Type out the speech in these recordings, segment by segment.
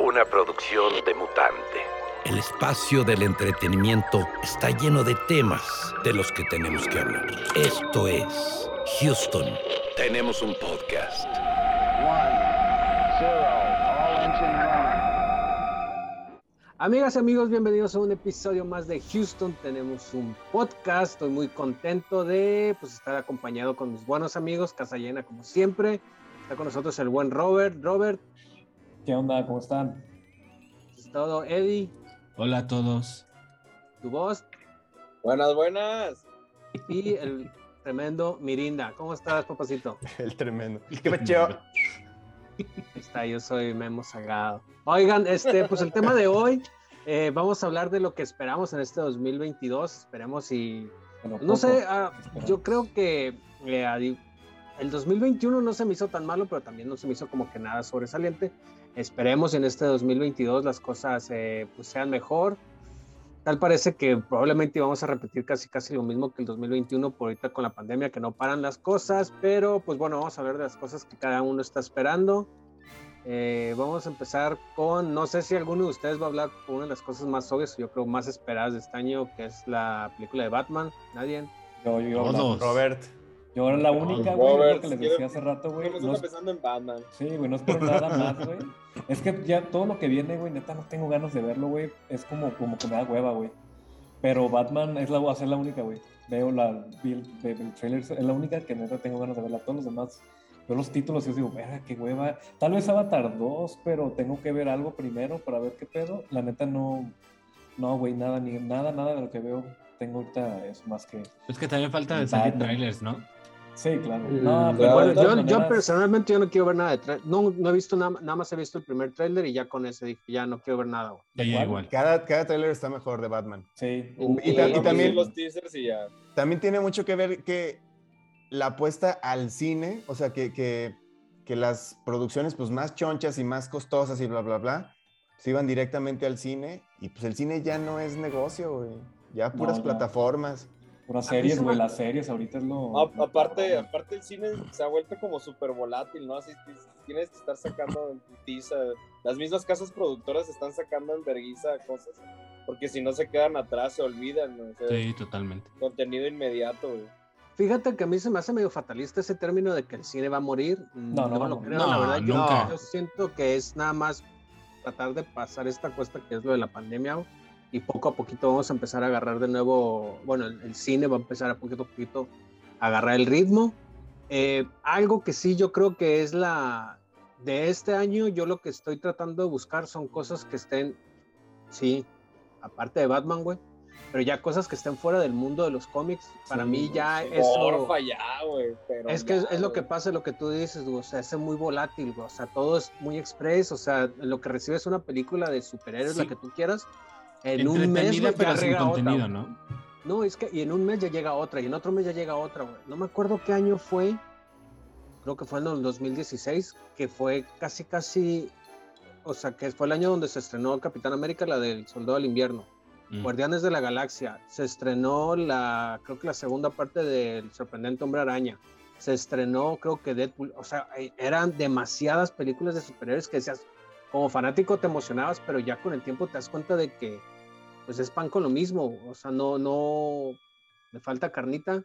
Una producción de mutante. El espacio del entretenimiento está lleno de temas de los que tenemos que hablar. Esto es Houston. Tenemos un podcast. Amigas y amigos, bienvenidos a un episodio más de Houston. Tenemos un podcast. Estoy muy contento de pues, estar acompañado con mis buenos amigos, casa llena como siempre. Está con nosotros el buen Robert. Robert. ¿Qué onda? ¿Cómo están? Es todo, Eddie. Hola a todos. Tu voz. Buenas, buenas. Y el tremendo Mirinda. ¿Cómo estás, papacito? El tremendo. ¿Qué mecheo? Ahí está, yo soy Memo Sagado. Oigan, este, pues el tema de hoy, eh, vamos a hablar de lo que esperamos en este 2022. Esperemos y. Bueno, No poco, sé, ah, yo creo que eh, el 2021 no se me hizo tan malo, pero también no se me hizo como que nada sobresaliente. Esperemos en este 2022 las cosas eh, pues sean mejor. Tal parece que probablemente vamos a repetir casi casi lo mismo que el 2021 por ahorita con la pandemia, que no paran las cosas, pero pues bueno, vamos a hablar de las cosas que cada uno está esperando. Eh, vamos a empezar con, no sé si alguno de ustedes va a hablar por una de las cosas más obvias, yo creo más esperadas de este año, que es la película de Batman. ¿Nadie? Yo, yo. Robert. Yo era la única, güey, lo que les decía hace rato, güey. Estamos No es- empezando en Batman. sí, güey, no es por nada más, güey. Es que ya todo lo que viene, güey, neta no tengo ganas de verlo, güey. Es como, como que me da hueva, güey. Pero Batman es la, va a ser la única, güey. Veo la, vi el, vi el trailer, es la única que neta tengo ganas de verla. Todos los demás, veo los títulos y yo digo, verga, qué hueva. Tal vez Avatar 2, pero tengo que ver algo primero para ver qué pedo. La neta no, no, güey, nada, ni nada, nada de lo que veo tengo ahorita es más que... Es que también falta salir trailers, ¿no? Sí, claro. Mm, No, pero Bueno, yo, personalmente yo no quiero ver nada de trailer. No, no he visto nada, nada más he visto el primer trailer y ya con ese dije, ya no quiero ver nada. güey. Ya, ya ¿Cuál? igual. Cada, cada trailer está mejor de Batman. Sí. Y y también- los teasers y ya. También tiene mucho que ver que la apuesta al cine, o sea, que, que, que las producciones pues más chonchas y más costosas y bla, bla, bla, se iban directamente al cine y pues el cine ya no es negocio, güey. Ya puras No, ya. plataformas. Puras series, se güey. Las series ahorita es lo. A- lo aparte, cabrón. aparte el cine se ha vuelto como súper volátil, ¿no? Así tienes que estar sacando en putiza. Las mismas casas productoras están sacando en vergüenza cosas. Porque si no se quedan atrás, se olvidan. ¿no? O sea, Sí, totalmente. Contenido inmediato, güey. Fíjate que a mí se me hace medio fatalista ese término de que el cine va a morir. No, no va a lo creo, la No, verdad. yo-. Yo, siento que es nada más tratar de pasar esta cuesta que es lo de la pandemia güey, y poco a poquito vamos a empezar a agarrar de nuevo, bueno, el, el cine va a empezar a poquito a poquito a agarrar el ritmo. Eh, algo que sí yo creo que es la de este año, yo lo que estoy tratando de buscar son cosas que estén, sí, aparte de Batman, güey, pero ya cosas que estén fuera del mundo de los cómics. Para Sí, mí ya eso... Porfa, ya, güey. Es que es, ya, es lo que pasa, lo que tú dices, güey, o sea, es muy volátil, güey, o sea, todo es muy express, o sea, lo que recibes una película de superhéroes, la Sí. que tú quieras, en un mes, güey, pero sin otra. ¿no? No, es que, y en un mes ya llega otra, y en otro mes ya llega otra, güey. No me acuerdo qué año fue, creo que fue en el 2016, que fue casi, casi, o sea, que fue el año donde se estrenó Capitán América, la del Soldado del Invierno. Mm. Guardianes de la Galaxia. Se estrenó la, creo que la segunda parte del sorprendente Hombre Araña. Se estrenó, creo que Deadpool. O sea, eh, eran demasiadas películas de superhéroes que decías, como fanático te emocionabas, pero ya con el tiempo te das cuenta de que, pues es pan con lo mismo. O sea, no, no, me falta carnita.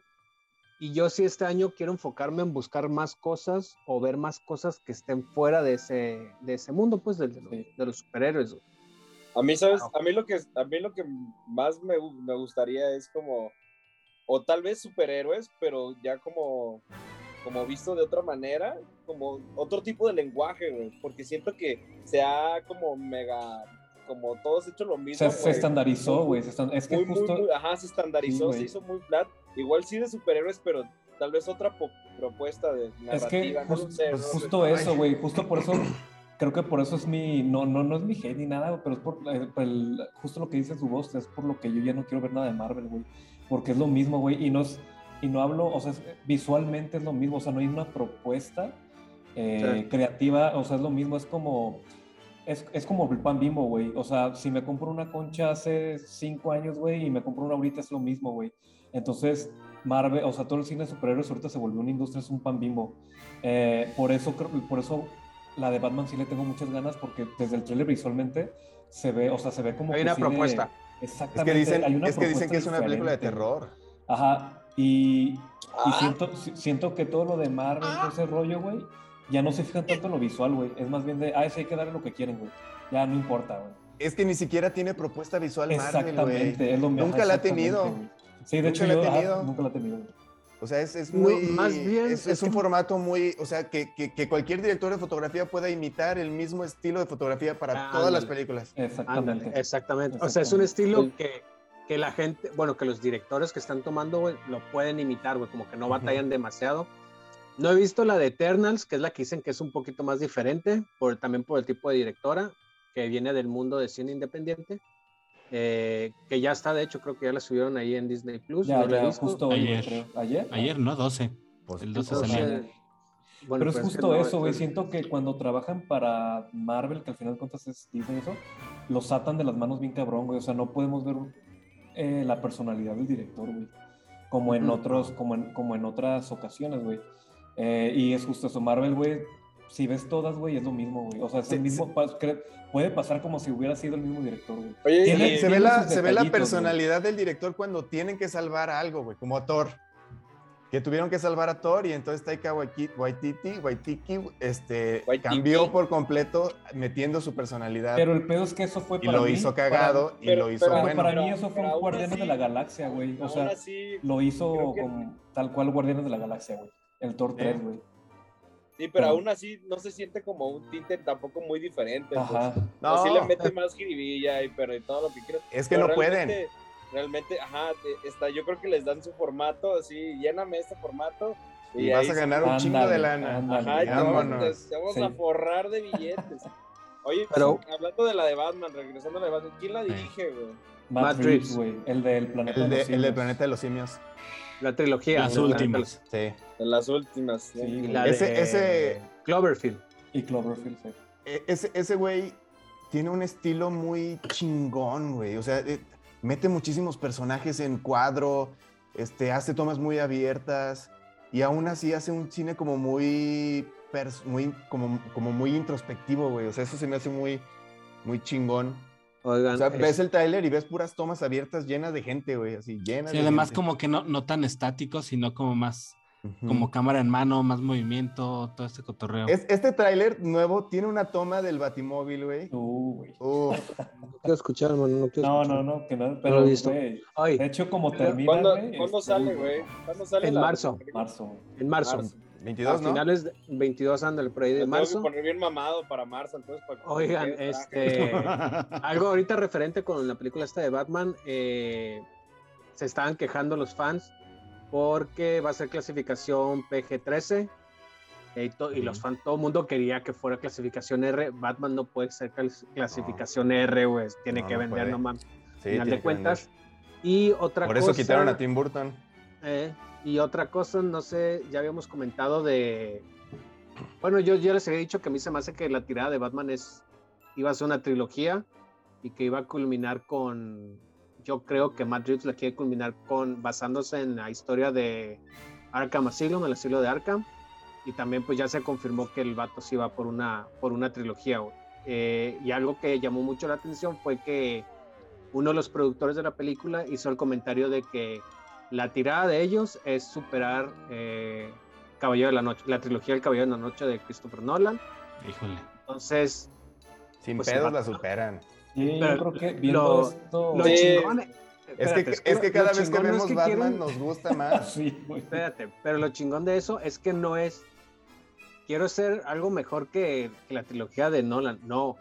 Y yo sí este año quiero enfocarme en buscar más cosas o ver más cosas que estén fuera de ese, de ese mundo, pues, de, de los- Sí. de los superhéroes. güey. A mí, ¿sabes? A mí lo que, a mí lo que más me, me gustaría es como, o tal vez superhéroes, pero ya como, como visto de otra manera, como otro tipo de lenguaje, güey, porque siento que se ha como mega, como todos hecho lo mismo. Se, estandarizó, güey. Es que Muy, justo. muy- ajá, se estandarizó, Sí, se hizo muy flat. Igual sí de superhéroes, pero tal vez otra propuesta de Es que narrativa, no jus- lo sé, pues no sé. justo eso, güey. Justo por eso. Creo que por eso es mi. No, no, no es mi hate ni nada, pero es por, eh, por el- justo lo que dice su voz. Es por lo que yo ya no quiero ver nada de Marvel, güey. Porque es lo mismo, güey. Y no es. Y no hablo, o sea, es- visualmente es lo mismo. O sea, no hay una propuesta eh, Sí. creativa. O sea, es lo mismo. Es como. Es, es como el pan bimbo, güey. O sea, si me compro una concha hace cinco años, güey, y me compro una ahorita, es lo mismo, güey. Entonces, Marvel, o sea, todo el cine de superhéroes ahorita se volvió una industria, es un pan bimbo. Eh, por eso, por eso la de Batman sí le tengo muchas ganas porque desde el trailer visualmente se ve, o sea, se ve como Hay que una le- propuesta. Es Exactamente. que dicen, hay una es que, dicen que es una película de diferente. terror. Ajá, y, y Ah. siento, si- siento que todo lo de Marvel, todo ese rollo, güey, ya no se fijan tanto en lo visual, güey. Es más bien de, ah, sí hay que darle lo que quieren, güey. Ya no importa, güey. Es que ni siquiera tiene propuesta visual Marvel, Exactamente, güey. es lo Nunca la ha exactamente, tenido. güey. Sí, de Nunca hecho la ha yo ah, tenido. nunca la he tenido. O sea, es, es No, muy. más bien, es, es es un que- formato muy. O sea, que, que- que cualquier director de fotografía pueda imitar el mismo estilo de fotografía para Ah, todas las ándale. películas. Exactamente. Ándale, exactamente. O sea, es un Exactamente. estilo que, que la gente, bueno, que los directores que están tomando, güey, lo pueden imitar, güey, como que no batallan demasiado. No he visto la de Eternals, que es la que dicen que es un poquito más diferente, por, también por el tipo de directora, que viene del mundo de cine independiente, eh, que ya está, de hecho, creo que ya la subieron ahí en Disney Plus. Ya, no ya, justo Ayer. creo. ¿Ayer? Ayer, ¿no? 12. Pues, El 12 Entonces, salió. eh, bueno, Pero es pues que justo no, eso, güey. entonces- Siento que cuando trabajan para Marvel, que al final de cuentas es Disney eso, los atan de las manos bien cabrón, güey. O sea, no podemos ver eh, la personalidad del director, güey. Como en Ujú. otros, como en, como en otras ocasiones, güey. Eh, y es justo eso. Marvel, güey, si ves todas, güey, es lo mismo, güey. O sea, es el Sí, mismo, pa- cre- puede pasar como si hubiera sido el mismo director, güey. Oye, Tiene- y- Se ve, tiene la, se ve la güey. personalidad del director cuando tienen que salvar algo, güey, como Thor. Que tuvieron que salvar a Thor y entonces Taika Waititi, Waititi, este, Waititi. cambió por completo metiendo su personalidad. Pero el pedo es que eso fue y para lo mí, hizo para- cagado y pero- lo hizo pero- bueno. para mí eso fue pero un Guardianes de la Galaxia, güey. O sea, lo hizo creo que- como, tal cual Guardianes de la Galaxia, güey. El Thor 3, güey. sí, pero aún así no se siente como un tinte tampoco muy diferente. Ajá. Pues. No, Así le mete más jiribilla y pero y todo lo que quieras. es que Pero no pueden. Realmente- ajá, te- está, yo creo que les dan su formato, así, lléname este formato. Y vas a se- ganar un chingo de lana. ándale. Ajá, y te vamos, vamos Sí. a forrar de billetes. Oye, Pero- hablando de la de Batman, regresando a la de Batman, ¿quién la dirige, güey? Matt, Matt Reeves, güey. El del planeta El, de- los el del Simios. planeta de los simios. La trilogía. Las últimas. Sí. Las últimas. Sí, Ese- de ese- Cloverfield. Y Cloverfield, sí. E- Ese, ese güey tiene un estilo muy chingón, güey. O sea, eh, mete muchísimos personajes en cuadro, este, hace tomas muy abiertas y aún así hace un cine como muy, pers- muy, como, como muy introspectivo, güey. O sea, eso se me hace muy, muy chingón. Oigan, O sea, es- ves el tráiler y ves puras tomas abiertas llenas de gente, güey, así, llenas Sí, de además gente. como que no, no tan estático, sino como más, Como cámara en mano, más movimiento, todo este cotorreo. Es- este tráiler nuevo tiene una toma del Batimóvil, güey. Uf, no quiero escuchar, hermano, no quiero No, escuchar. no, no, que no. lo Pero, he visto. Ay, de hecho, como termina, ¿Cuándo, güey, ¿cuándo es- sale, güey? ¿Cuándo sale En la- marzo. Marzo, en marzo. Marzo. 22, a ¿no? finales de 22 ándale por ahí de tengo marzo. que poner bien mamado para marzo, entonces. Para Oigan, que- este, algo ahorita referente con la película esta de Batman, eh, se estaban quejando los fans porque va a ser clasificación PG-13 eh, y, to- y los fans, todo el mundo quería que fuera clasificación R. Batman no puede ser clas- clasificación R, güey, tiene No, que vender, no mames. Sí, final de cuentas. Y otra Por cosa. eso quitaron a Tim Burton. Eh, y otra cosa, no sé, ya habíamos comentado de. Bueno, yo ya les había dicho que a mí se me hace que la tirada de Batman es. iba a ser una trilogía y que iba a culminar con. Yo creo que Matt Reeves la quiere culminar con. basándose en la historia de Arkham Asylum, el asilo de Arkham. Y también, pues ya se confirmó que el vato sí iba por una, por una trilogía. Eh, y algo que llamó mucho la atención fue que uno de los productores de la película hizo el comentario de que la tirada de ellos es superar eh, Caballero de la Noche, la trilogía del Caballero de la Noche de Christopher Nolan. Híjole. Entonces, Sin Pues pedos va- la superan. Sí, Pero yo creo que viendo lo- esto. lo Sí. chingón. Es espérate, que, es es que cada vez que es vemos que Batman quieren- nos gusta más. Sí. Espérate, pero lo chingón de eso es que no es. Quiero ser algo mejor que, que la trilogía de Nolan. No.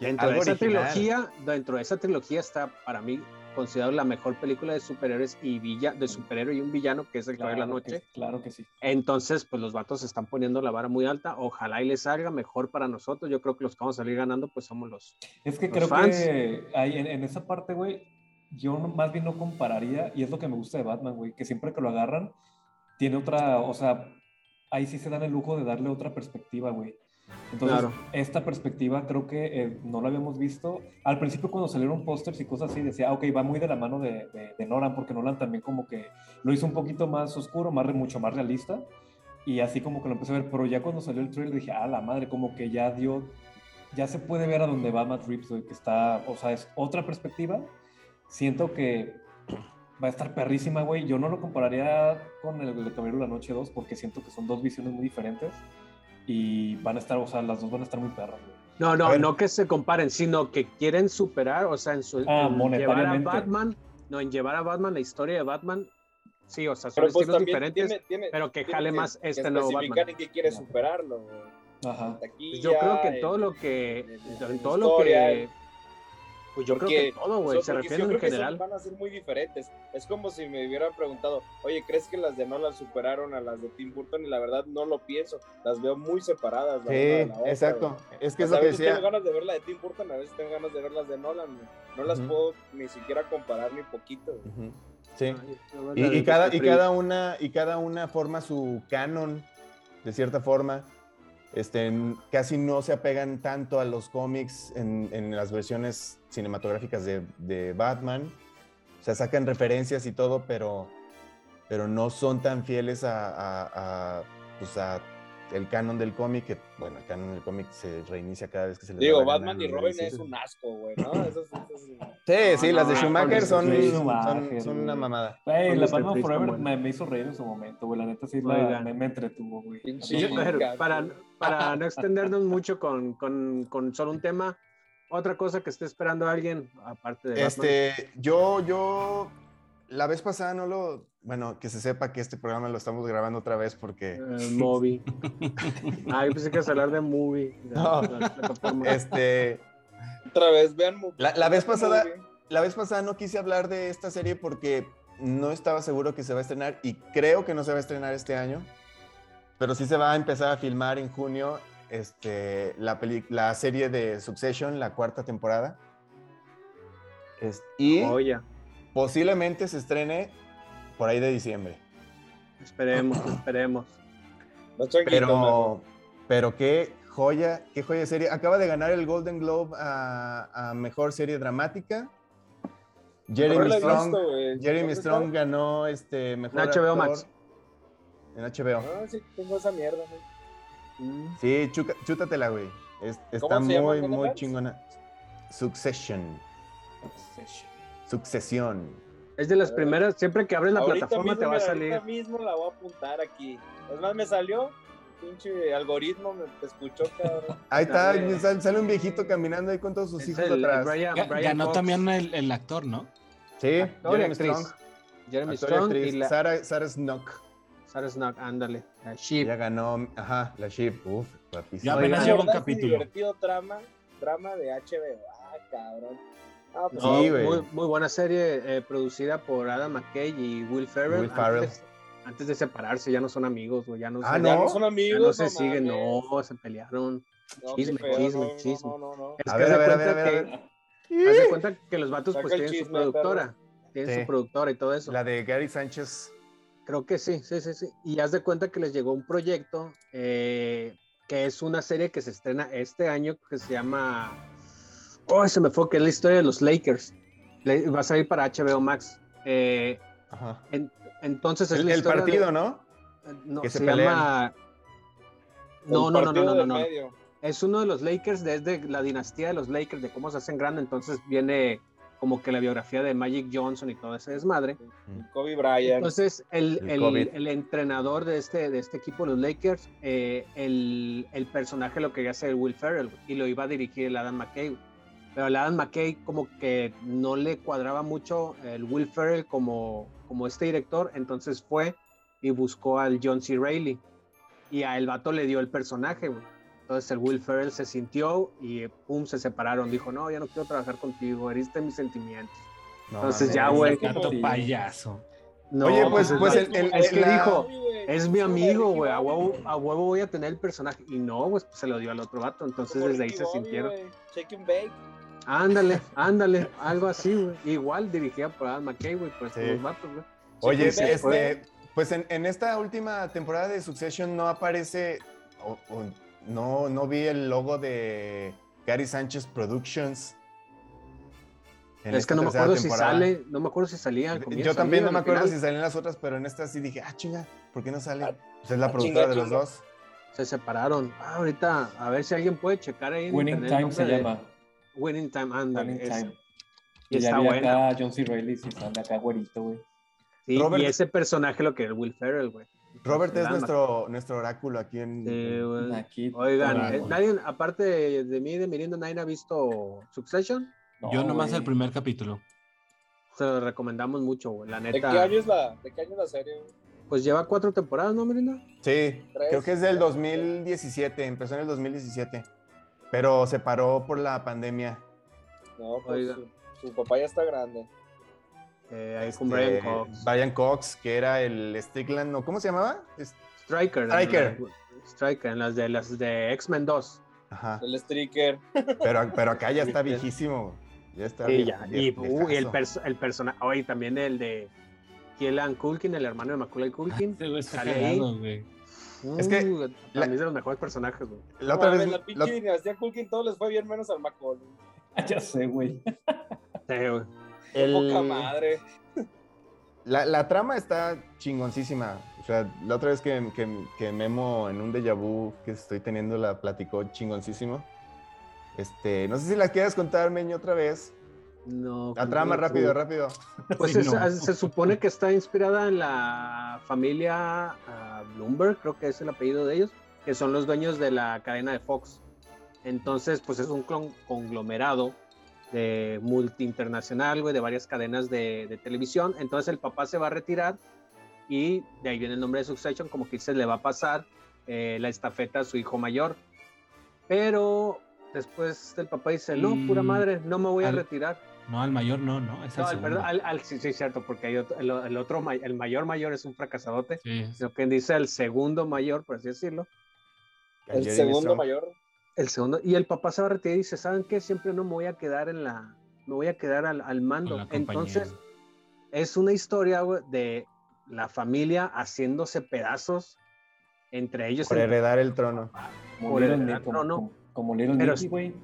Dentro Algo de esa original. trilogía, dentro de esa trilogía está para mí considerado la mejor película de superhéroes y villa, de superhéroe y un villano que es el Caballero de la Claro que- Noche. claro que sí. Entonces, pues los vatos se están poniendo la vara muy alta. Ojalá y les salga mejor para nosotros. Yo creo que los que vamos a salir ganando, pues somos los. Es que Los creo fans. que ahí, en, en esa parte, güey, yo más bien no compararía, y es lo que me gusta de Batman, güey, que siempre que lo agarran, tiene otra, o sea, ahí sí se dan el lujo de darle otra perspectiva, güey. Entonces, Claro. esta perspectiva creo que eh, no la habíamos visto. Al principio cuando salieron pósters y cosas así, decía, ah, ok, va muy de la mano de, de, de Nolan, porque Nolan también como que lo hizo un poquito más oscuro, más, mucho más realista. Y así como que lo empecé a ver, pero ya cuando salió el trailer dije, ah, la madre, como que ya dio, ya se puede ver a dónde va Matt Reeves, que está, o sea, es otra perspectiva. Siento que va a estar perrísima, güey. Yo no lo compararía con el de Caballero de la Noche 2 porque siento que son dos visiones muy diferentes y van a estar, o sea, las dos van a estar muy perras, güey. No, no, no que se comparen, sino que quieren superar, o sea, en su Ah, en llevar a. Batman, no, en llevar a Batman la historia de Batman, sí, o sea, son Pero pues estilos diferentes. tiene, tiene, pero que tiene jale más este nuevo Batman. en qué quiere superarlo. Ajá. Taquilla, Yo creo que en en- todo lo que, en- en en todo lo que, pues yo creo que todo, güey, so- se porque refiere yo en creo que son- general. van a ser muy diferentes. Es como si me hubieran preguntado, oye, ¿crees que las de Nolan superaron a las de Tim Burton? Y la verdad no lo pienso. Las veo muy separadas. la de Sí, la otra, exacto. Es que O sea, a que veces decía. tengo ganas de ver la de Tim Burton, a veces tengo ganas de ver las de Nolan. güey. No las Ujú. puedo ni siquiera comparar ni poquito. güey. Ujú. Sí. Ay, veo Y, y cada, y cada una y cada una forma su canon de cierta forma este casi no se apegan tanto a los cómics en, las versiones cinematográficas de, Batman. O sea sacan referencias y todo pero pero no son tan fieles a, pues, a el canon del cómic que bueno el canon del cómic se reinicia cada vez que se le Digo, Batman y Robin es un asco, güey, ¿no? Eso es- eso es- sí sí No, las de Schumacher son, Schumacher, son, son una mamada Güey, la. Batman Forever me, me hizo reír en su momento, güey. La neta sí la- me, me entretuvo, güey. Sí, para, para no extendernos mucho con, con, con solo un tema, otra cosa que esté esperando alguien, aparte de Batman. Este, yo, yo, la vez pasada no lo, bueno, que se sepa que este programa lo estamos grabando otra vez porque, Eh, movie. Ah, yo pensé que ibas a hablar de movie. de No. la este, Otra vez, vean. mu- La- la vez muy pasada- la vez pasada no quise hablar de esta serie porque no estaba seguro que se va a estrenar y creo que no se va a estrenar este año, pero sí se va a empezar a filmar en junio, este, la, peli- la serie de Succession, la cuarta temporada. Es- y Oye, posiblemente se estrene por ahí de diciembre. esperemos, esperemos. Pero, pero qué joya, qué joya de serie. Acaba de ganar el Golden Globe a, a mejor serie dramática. No Jeremy Strong, visto. Jeremy ¿Dónde Strong está? ganó este mejor En HBO actor Max. En HBO. Ah, sí, tengo esa mierda, güey. Mm. Sí, chuca- chútatela, güey. Es- está ¿Cómo se llama, muy, muy chingona. Succession. Sucesión. Es de las A ver. primeras, siempre que abres la Ahorita plataforma te va a salir. Ahorita mismo la voy a apuntar aquí. Es más, me salió. Pinche algoritmo me te escuchó, cabrón. Ahí está, sale, sale un viejito caminando ahí con todos sus Es hijos el atrás. Brian- Ga- Brian Ganó también el, el actor, ¿no? Sí, actor Jeremy actriz. Strong. Jeremy Actor Strong y la Sarah, Sarah Snook. Sarah Snook, ándale. La Sheep. Ella ganó, ajá, la Ship. Uf, Ya guapísima. apenas Oigan. llevo un capítulo. divertido trama, trama de HBO. Ah, cabrón. Ah, pues, No, Sí, muy, muy buena serie eh, producida por Adam McKay y Will Ferrell. Will Ferrell. Antes, antes de separarse ya no son amigos, güey, ya no, Ah, se, ya ¿no? no son ya amigos. no se siguen, mames. no, se pelearon. No, Chisme, feo, chisme, no, no, chisme. No, no, no. Es A que ver, a ver, cuenta a ver, que- a ver. haz de cuenta que los vatos Saca pues tienen su chisme, perro. productora. Tienen Sí. su productora y todo eso. La de Gary Sánchez. Creo que sí, sí, sí, sí. Y haz de cuenta que les llegó un proyecto eh, que es una serie que se estrena este año que se llama. Oh, se me fue, que es la historia de los Lakers. Va a salir para HBO Max. Eh, Ajá. en- entonces es El, la el historia partido, de- ¿no? No, que se llama. No, no, no, no, no, no. Es uno de los Lakers desde la dinastía de los Lakers, de cómo se hacen grandes. Entonces viene como que la biografía de Magic Johnson y todo ese desmadre. Kobe Bryant. Entonces, el, El el- COVID. el entrenador de este, de este equipo, los Lakers, eh, el, el personaje lo quería hacer Will Ferrell y lo iba a dirigir el Adam McKay. Pero el Adam McKay como que no le cuadraba mucho el Will Ferrell como, como este director, entonces fue y buscó al John C. Reilly y a el vato le dio el personaje. güey. Entonces el Will Ferrell se sintió y pum, se separaron. Dijo, no, ya no quiero trabajar contigo, heriste mis sentimientos. No Entonces ya, güey. Tanto Sí. payaso. No, Oye, pues- es pues el- el- es que la- dijo, es mi amigo, güey, a huevo, a huevo voy a tener el personaje. Y no, pues se lo dio al otro vato, entonces como desde ahí se Bobby, sintieron. Shake and bake. Ándale, ándale, algo así, güey. Igual dirigida por Adam McKay, güey, pues Sí. los vatos, güey. Oye, Sí, pues, este, pues en, en esta última temporada de Succession no aparece, o- o no, no vi el logo de Gary Sánchez Productions. en es que no me acuerdo si sale, no me acuerdo si salía al comienzo. Yo también no me acuerdo final. si salían las otras, pero en esta sí dije, ah, chinga, ¿por qué no sale? Ah, Pues es la ah, productora chinga, de los chinga. dos. Se separaron. Ah, ahorita, a ver si alguien puede checar ahí. en Winning Time se llama. Winning Time, ándale. Winning. Time. Y Y ya está vi buena. acá John C. Reilly y sale acá güerito, güey. Sí, Robert- y ese personaje lo que es Will Ferrell, güey. Robert es nuestro, nuestro oráculo aquí en... Sí, güey. Aquí. Oigan, Claro. eh, nadie, aparte de, de mí, de Mirindo, nadie ha visto Succession. Yo nomás güey. el primer capítulo. Se lo recomendamos mucho, güey. La ¿De neta. qué año es la, de qué año es la serie? güey? Pues lleva cuatro temporadas, ¿no, Mirindo? Sí, Tres. creo que es del 2017, empezó en el 2017, pero se paró por la pandemia. No, pues Oiga. su, su papá ya está grande. Eh, ahí con Este, Brian Cox. Brian Cox, que era el Strickland, ¿no? ¿Cómo se llamaba? Striker. Striker. Striker, en las de las de X-Men 2. Ajá. El streaker. Pero, pero acá ya está viejísimo. Ya está Sí, ya. Y, uh, y el, perso- el personaje. Oye, también el de Kielan Culkin, el hermano de Macaulay Culkin. Este está Sale ahí. Es que Uh, la- es de los mejores personajes, güey. La otra vez, la la- pinche dinastía Culkin todo les fue bien menos al Macaulay. Ya sé, güey. Sí, güey. Qué el- poca madre. la, la trama está chingoncísima. O sea, la otra vez que, que- que Memo en un déjà vu que estoy teniendo la platicó chingoncísimo. Este, no sé si la quieres contar, Meño, otra vez. No. La trama, rápido, rápido. Pues Sí, es- no. se supone que está inspirada en la familia ah, Bloomberg, creo que es el apellido de ellos, que son los dueños de la cadena de Fox. Entonces, pues es un clon- conglomerado de multi-internacional, güey, de varias cadenas de, de televisión. Entonces el papá se va a retirar y de ahí viene el nombre de Succession, como que se le va a pasar eh, la estafeta a su hijo mayor. Pero después el papá dice, no, pura Mm, madre, no me voy a al- retirar. No, al mayor no, no. Es No, al perdón, segundo. al- al- sí, sí, cierto, porque hay otro- el, el otro, el mayor mayor es un fracasadote, Sí. sino que dice el segundo mayor, por así decirlo, El segundo mayor. el segundo, y el papá se va a retirar y dice, ¿saben qué? Siempre no me voy a quedar en la, me voy a quedar al, al mando. Entonces, es una historia, de la familia haciéndose pedazos entre ellos. Por entre- heredar el trono. Como Por Little el- Nick, como, como- como Little Pero Nicky, sí. güey.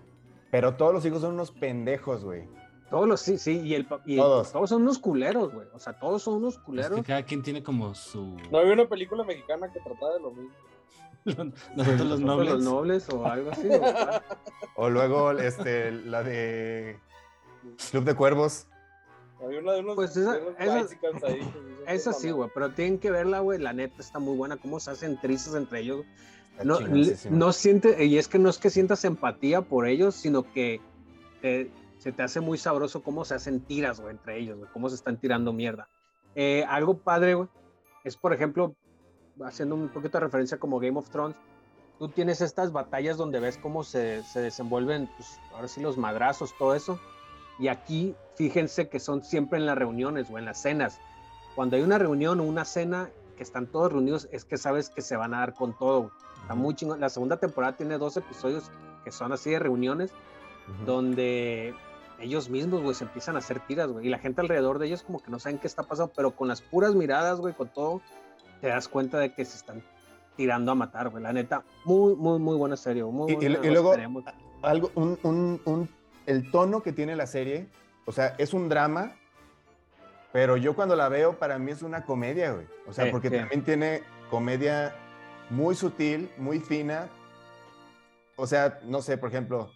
Pero todos los hijos son unos pendejos, güey. Todos los, sí, sí, y, el, y Todos. todos son unos culeros, güey. O sea, todos son unos Es culeros. que cada quien tiene como su. No había una película mexicana que trataba de lo mismo. Nosotros los nobles. los nobles o algo así. o. O luego este, la de Club de Cuervos. Había una de unos. Pues esa- de unos esa- Esa "Puta sí, madre". güey, pero tienen que verla, güey. La neta está muy buena. Cómo se hacen trizas entre ellos. Está No, no siente, y es que no es que sientas empatía por ellos, sino que te- se te hace muy sabroso cómo se hacen tiras, güey, entre ellos, güey, cómo se están tirando mierda. Eh, algo padre, güey, es por ejemplo, haciendo un poquito de referencia como Game of Thrones, tú tienes estas batallas donde ves cómo se, se desenvuelven, pues ahora sí los madrazos, todo eso. Y aquí, fíjense que son siempre en las reuniones o en las cenas. Cuando hay una reunión o una cena que están todos reunidos, es que sabes que se van a dar con todo. güey. Está muy chingón. La segunda temporada tiene dos episodios que son así de reuniones, donde ellos mismos, güey, se empiezan a hacer tiras, güey. Y la gente alrededor de ellos como que no saben qué está pasando, pero con las puras miradas, güey, con todo, te das cuenta de que se están tirando a matar, güey. La neta, muy, muy, muy buena serie. Muy Y- y- buena, y luego- algo, un, un- un- el tono que tiene la serie, o sea, es un drama, pero yo cuando la veo, para mí es una comedia, güey. O sea, Sí, porque sí. también tiene comedia muy sutil, muy fina. O sea, no sé, por ejemplo,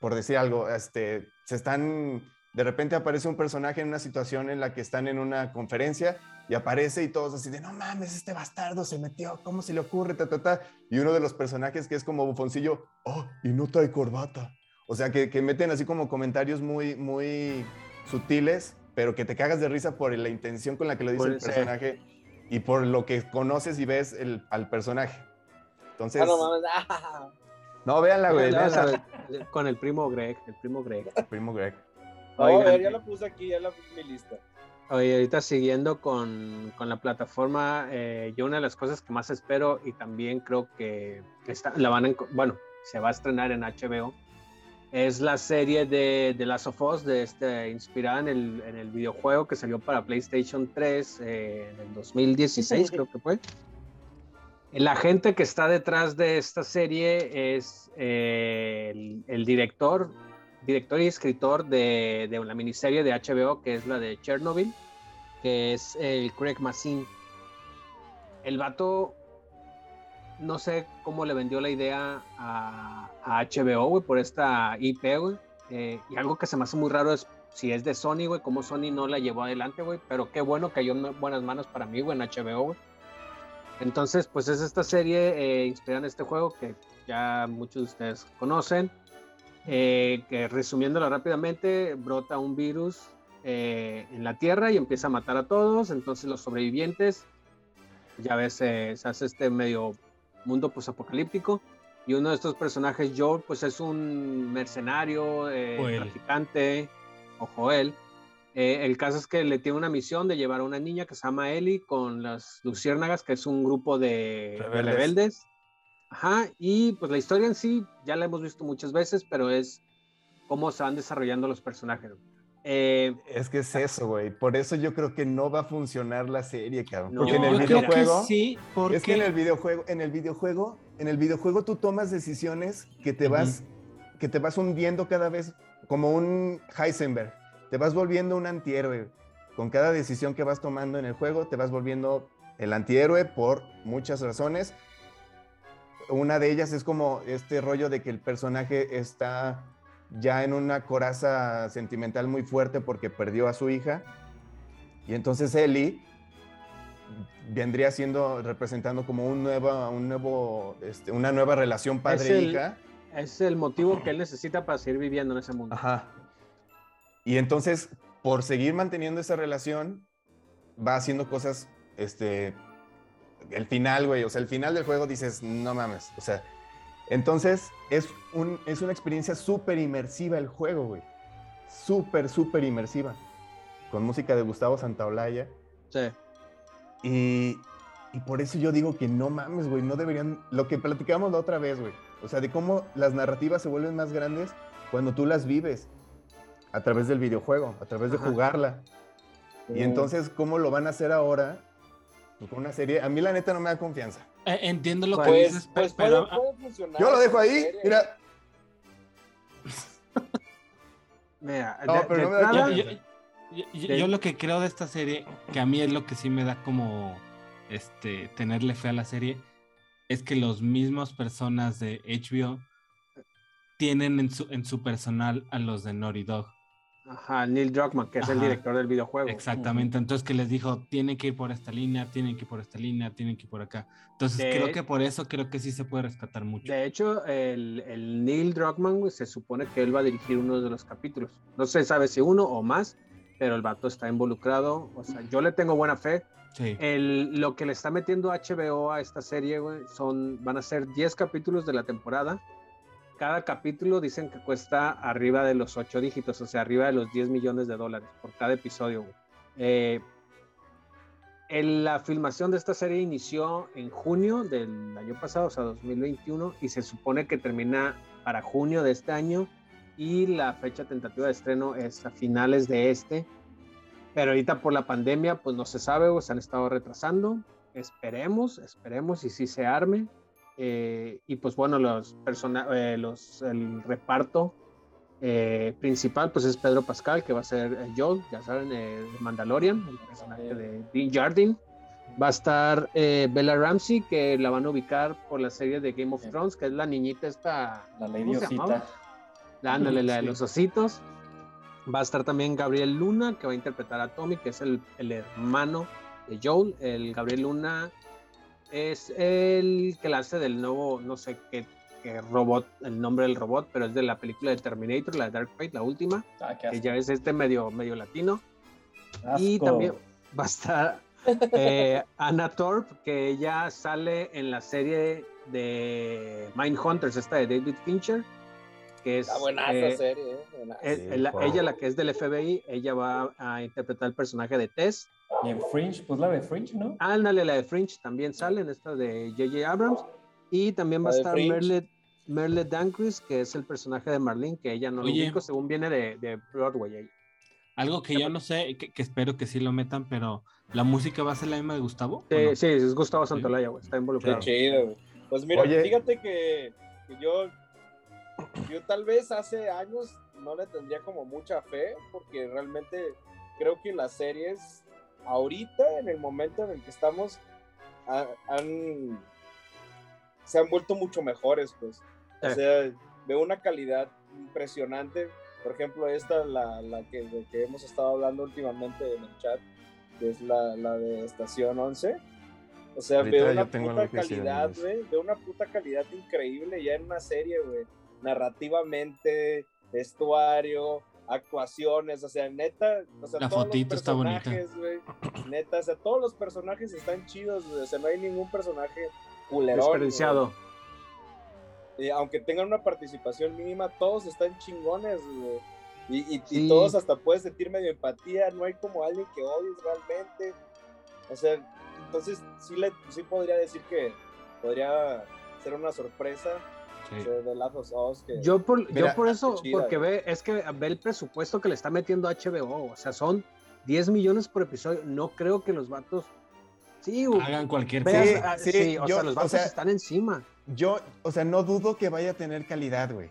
por decir algo, este, se están, de repente aparece un personaje en una situación en la que están en una conferencia y aparece y todos así de, no mames, este bastardo se metió, ¿cómo se le ocurre? Ta, ta, ta. Y uno de los personajes que es como bufoncillo, oh, y no trae corbata. O sea, que, que meten así como comentarios muy, muy sutiles, pero que te cagas de risa por la intención con la que lo dice Por- el personaje y por lo que conoces y ves el- al personaje. Entonces, Ah, no mames. ah, no, véanla, güey, véanla. con el primo Greg, el primo Greg. Primo Greg. No, a Oigan, ver, ya la puse aquí, ya la puse en mi lista. Oye, ahorita siguiendo con, con la plataforma, eh, yo una de las cosas que más espero y también creo que está, la van a, bueno, se va a estrenar en HBO, es la serie de, de Last of Us, de este, inspirada en el, en el videojuego que salió para PlayStation 3 eh, en el 2016, creo que fue. La gente que está detrás de esta serie es eh, el, director director y escritor de, la miniserie de HBO, que es la de Chernobyl, que es el Craig Mazin. El vato, no sé cómo le vendió la idea a, a HBO, güey, por esta IP, güey. Eh, y algo que se me hace muy raro es si es de Sony, güey, cómo Sony no la llevó adelante, güey. Pero qué bueno que cayó en buenas manos para mí, güey, en HBO, güey. Entonces, pues es esta serie eh, inspirada en este juego que ya muchos de ustedes conocen. eh, que resumiéndolo rápidamente, brota un virus eh, en la Tierra y empieza a matar a todos. Entonces los sobrevivientes, ya ves, eh, se hace este medio mundo pues apocalíptico. Y uno de estos personajes, Joel, pues es un mercenario, eh, traficante, o Joel. Eh, el caso es que le tiene una misión de llevar a una niña que se llama Ellie con las Luciérnagas, que es un grupo de de Rebeldes. Ajá, y pues la historia en sí ya la hemos visto muchas veces, pero es cómo se van desarrollando los personajes. Eh, Es que es eso, güey. Por eso yo creo que no va a funcionar la serie, cabrón. No. Porque en el que videojuego. sí, porque Es que en el videojuego, en el videojuego, en el videojuego tú tomas decisiones que te que te vas hundiendo cada vez como un Heisenberg. Te vas volviendo un antihéroe. Con cada decisión que vas tomando en el juego, te vas volviendo el antihéroe por muchas razones. Una de ellas es como este rollo de que el personaje está ya en una coraza sentimental muy fuerte porque perdió a su hija. Y entonces Ellie vendría siendo representando como un nuevo, un nuevo, este, una nueva relación el- padre-hija. es el motivo que él necesita para seguir viviendo en ese mundo. Ajá. Y entonces, por seguir manteniendo esa relación, va haciendo cosas, este, el final, güey, o sea, el final del juego dices, no mames, o sea, entonces es, un, es una experiencia súper inmersiva el juego, güey, súper, súper inmersiva, con música de Gustavo Santaolalla, Sí. y, y por eso yo digo que no mames, güey, no deberían, lo que platicamos la otra vez, güey, o sea, de cómo las narrativas se vuelven más grandes cuando tú las vives a través del videojuego, a través de Ajá. jugarla. Y entonces, ¿cómo lo van a hacer ahora? Pues con una serie, a mí la neta no me da confianza. eh, entiendo lo que Pues, dices, pues pe- pero puede, puede funcionar. Yo lo dejo ahí, serie. mira, Mira, No, de- pero de no me da yo lo que creo de esta serie, que a mí es lo que sí me da como este tenerle fe a la serie, es que los mismos personas de HBO tienen en su, en su personal a los de Naughty Dog. Ajá, Neil Druckmann, que es el Ajá. director del videojuego. Exactamente. Entonces que les dijo, tienen que ir por esta línea, tienen que ir por esta línea, tienen que ir por acá. Entonces De- creo que por eso creo que sí se puede rescatar mucho. De hecho, el, el Neil Druckmann se supone que él va a dirigir uno de los capítulos. No se sabe si uno o más, pero el vato está involucrado. O sea, yo le tengo buena fe. Sí. El, lo que le está metiendo HBO a esta serie, güey, son, van a ser 10 capítulos de la temporada. Cada capítulo dicen que cuesta arriba de los 8 dígitos, o sea, arriba de los 10 millones de dólares por cada episodio. Eh, la filmación de esta serie inició en junio del año pasado, o sea, 2021, y se supone que termina para junio de este año. Y la fecha tentativa de estreno es a finales de este. Pero ahorita por la pandemia, pues no se sabe, o se han estado retrasando. Esperemos, esperemos y sí se arme. Eh, y pues bueno, los persona eh, los, el reparto eh, principal, pues es Pedro Pascal, que va a ser Joel, ya saben, eh, de Mandalorian, el personaje de Dean Jardin. Va a estar eh, Bella Ramsey, que la van a ubicar por la serie de Game of. Thrones, que es la niñita esta, La Lady ¿Cómo se Osita. la, ándale, la de los ositos. Va a estar también Gabriel Luna, que va a interpretar a Tommy, que es el, el hermano de Joel. El Gabriel Luna es el que la hace del nuevo, no sé qué, qué robot, el nombre del robot, pero es de la película de Terminator, la de Dark Fate, la última, Ah, qué que ya es este medio, medio latino. Y también va a estar eh, Anna Thorpe, que ella sale en la serie de Mindhunters, esta de David Fincher, que es... Está buena eh, esa serie, ¿eh? Buenaza. es- Sí, la- wow. ella, la que es del FBI, ella va a interpretar el personaje de Tess. Y en Fringe, pues la de Fringe, ¿no? Ándale, la de Fringe también sale en esta de J.J. Abrams. Y también va a estar Fringe. Merle, Merle Dancris, que es el personaje de Marlene, que ella no lo Oye. ubico, según viene de, de Broadway. ella. Algo que yo no sé, que, que espero que sí lo metan, pero ¿la música va a ser la misma de Gustavo? ¿o Sí, no? sí, es Gustavo Santolaya, güey, está involucrado. Qué chido, güey. Pues mira, Oye. fíjate que, que yo, yo tal vez hace años no le tendría como mucha fe, porque realmente creo que las series, ahorita, en el momento en el que estamos, ha- han, se han vuelto mucho mejores, pues. O Sí. sea, veo una calidad impresionante. Por ejemplo, esta, la, la que, de que hemos estado hablando últimamente en el chat, que es la, la de Estación 11. O sea, veo una puta calidad, güey. Veo una puta calidad increíble ya en una serie, güey. Narrativamente, vestuario, actuaciones, o sea, neta, o sea, La todos los fotito está bonita. personajes, güey, Neta, o sea, todos los personajes están chidos. O sea, no hay ningún personaje culerón. Desperdiciado. Y aunque tengan una participación mínima, todos están chingones, güey. Y, y- todos hasta puedes sentir medio empatía, no hay como alguien que odies realmente. O sea, entonces sí, le, sí podría decir que podría ser una sorpresa Sí. o sea, de Last of Us. Que, Yo por, Mira, yo por eso, chida, porque ve, es que ve el presupuesto que le está metiendo HBO, o sea, son 10 millones por episodio, no creo que los vatos, sí, Hagan cualquier Sí, cosa. sí, sí, o yo- sea, los o vatos sea, están encima. Yo, o sea, no dudo que vaya a tener calidad, güey.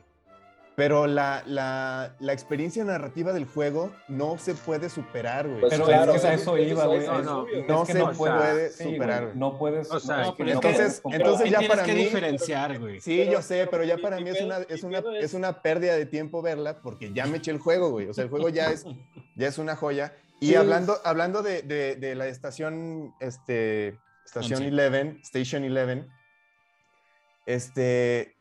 Pero la, la, la experiencia narrativa del juego no se puede superar, güey. Pues Pero claro, es que a es- eso es- iba, güey. No, se no, o sea, puede Sí, superar. güey. No puedes. O sea, no, es es que- entonces- entonces ya tienes para que mí- diferenciar, güey. Sí, Pero- yo sé, pero ya para mí es una, es, una, es una pérdida de tiempo verla porque ya me eché el juego, güey. O sea, el juego ya es, ya es una joya. Y Sí. hablando, hablando de, de- de la estación, este, estación Once. 11, Station 11, este,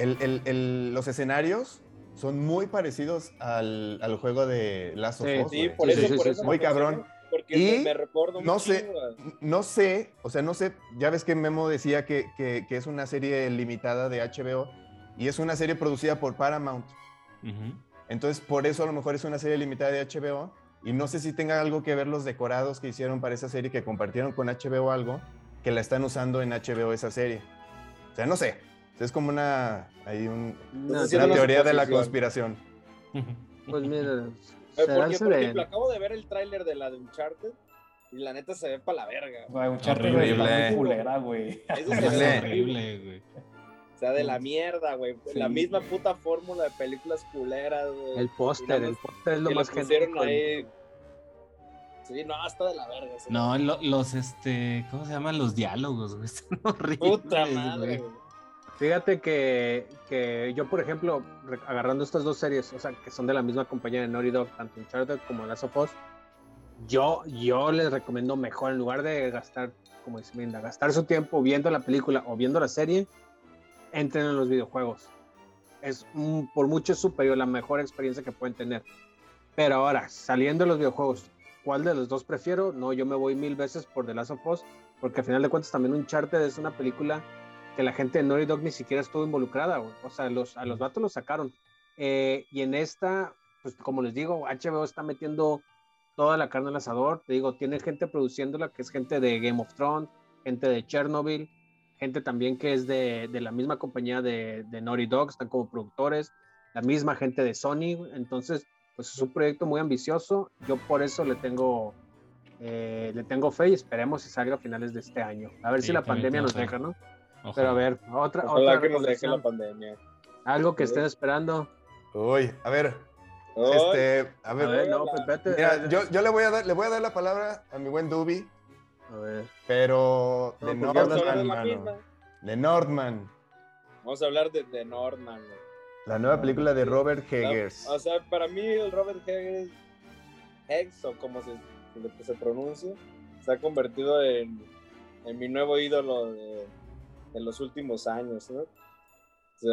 el- el- el- los escenarios son muy parecidos al, al juego de Last of Sí, Us, Sí, por eso, sí, sí, por sí, eso sí. Muy cabrón. Porque Y me, recuerdo un no sé, No sé, o sea, no sé, ya ves que Memo decía que, que- que es una serie limitada de HBO y es una serie producida por Paramount. Ujú. Entonces, por eso a lo mejor es una serie limitada de HBO y no sé si tenga algo que ver los decorados que hicieron para esa serie que compartieron con HBO o algo que la están usando en HBO esa serie. O sea, no sé. Es como una, hay un- No, Entonces, una una teoría de la conspiración. Pues mira, Eh, será Porque, por ejemplo, acabo de ver el tráiler de la de Uncharted y la neta se ve para la verga. Güey, un charter Horrible. culera, güey. Eso Es se ve Horrible. horrible, güey. O sea, de la mierda, güey. La misma puta fórmula de películas culeras, güey. el póster, el póster es lo que más pusieron genérico. ahí. Sí, no, está de la verga. No, lo- los, este, ¿cómo se llaman? Los diálogos, güey. Están horribles, Puta madre, güey. Fíjate que, que yo, por ejemplo, agarrando estas dos series, o sea, que son de la misma compañía de Naughty Dog, tanto Uncharted como Last of Us, yo, yo les recomiendo mejor, en lugar de gastar, como dice Linda, gastar su tiempo viendo la película o viendo la serie, entren en los videojuegos. Es un- por mucho superior, la mejor experiencia que pueden tener. Pero ahora, saliendo de los videojuegos, ¿cuál de los dos prefiero? No, yo me voy mil veces por The Last of Us, porque al final de cuentas también Uncharted es una película que la gente de Naughty Dog ni siquiera estuvo involucrada, güey. O sea, los, a los vatos los sacaron. Eh, y en esta, pues como les digo, HBO está metiendo toda la carne al asador. Te digo, tiene gente produciéndola que es gente de Game of Thrones, gente de Chernobyl, gente también que es de, de la misma compañía de, de Naughty Dog, están como productores, la misma gente de Sony. güey. Entonces, pues es un proyecto muy ambicioso. Yo por eso le tengo, eh, le tengo fe y esperemos si salga a finales de este año. A ver Sí, si la tengo nos deja, ¿no? Ojalá. Pero a ver, otra, Ojalá otra que nos deje la pandemia. algo que estén esperando. Uy, a ver, este, a A ver, no, hola. espérate. mira, yo, yo le voy a dar, le voy a dar la palabra a mi buen Dubi, A ver. pero No, de pues hablar Nordman, de mano. Nordman, Vamos a hablar de, de Nordman, güey. la nueva película de Robert Eggers. O sea, para mí el Robert Eggers, Eggs, o como se pronuncia, se ha convertido en, en mi nuevo ídolo de, de los últimos años, ¿no?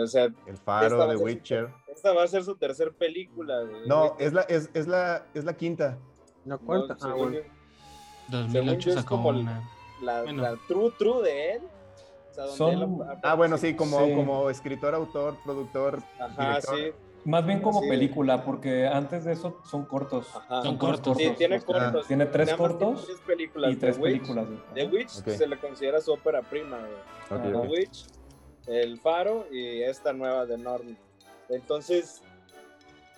O sea, El esta Faro, va a de ser su- Witcher. esta va a ser su tercer película. güey. No, Witcher. es la, es, es la, es la quinta. No No, cuenta. ah, bueno. yo, 2008 según yo es sacó como una. la, Bueno. la true, true de él. O sea, donde Son- él Ah, bueno, sí, como, Sí. como escritor, autor, productor. Ajá, director. sí. Más bien como Sí. película, porque antes de eso son cortos. Ajá. Son cortos. Sí, tiene Ah, cortos. Tiene tres Nada más tiene cortos tres películas. y tres The películas. The Witch se le considera su ópera prima, ok. The Witch, El Faro y esta nueva de Norman. Entonces,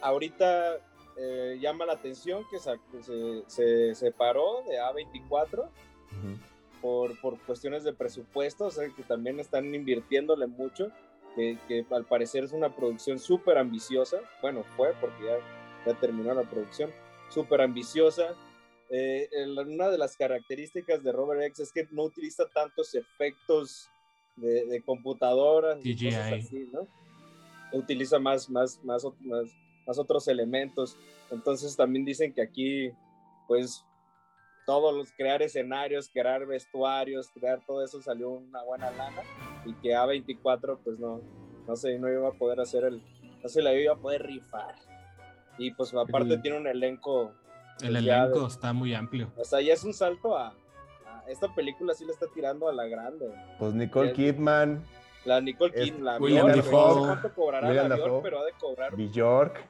ahorita eh, llama la atención que se, se separó de A24 Ujú. por, por cuestiones de presupuesto, o sea, que también están invirtiéndole mucho. Que, que al parecer es una producción súper ambiciosa. Bueno, fue porque ya, ya terminó la producción. Súper ambiciosa. Eh, una de las características de Robert X es que no utiliza tantos efectos de, de computadora, ni CGI. cosas así, ¿no? Utiliza más, más, más, más, más otros elementos. Entonces también dicen que aquí, pues, todos los crear escenarios, crear vestuarios, crear todo eso salió una buena lana y que A24 pues no, no sé, no iba a poder hacer el, no se la iba a poder rifar. Y pues aparte El- tiene un elenco, El Pues ya elenco de- está muy amplio. o sea, ya es un salto a, a- esta película sí le está tirando a la grande. Pues Nicole Kidman, La Nicole Kidman, la William Bjork, Dafoe. no sé cuánto cobrará William la Bjork, Dafoe. pero ha de cobrar Bjork.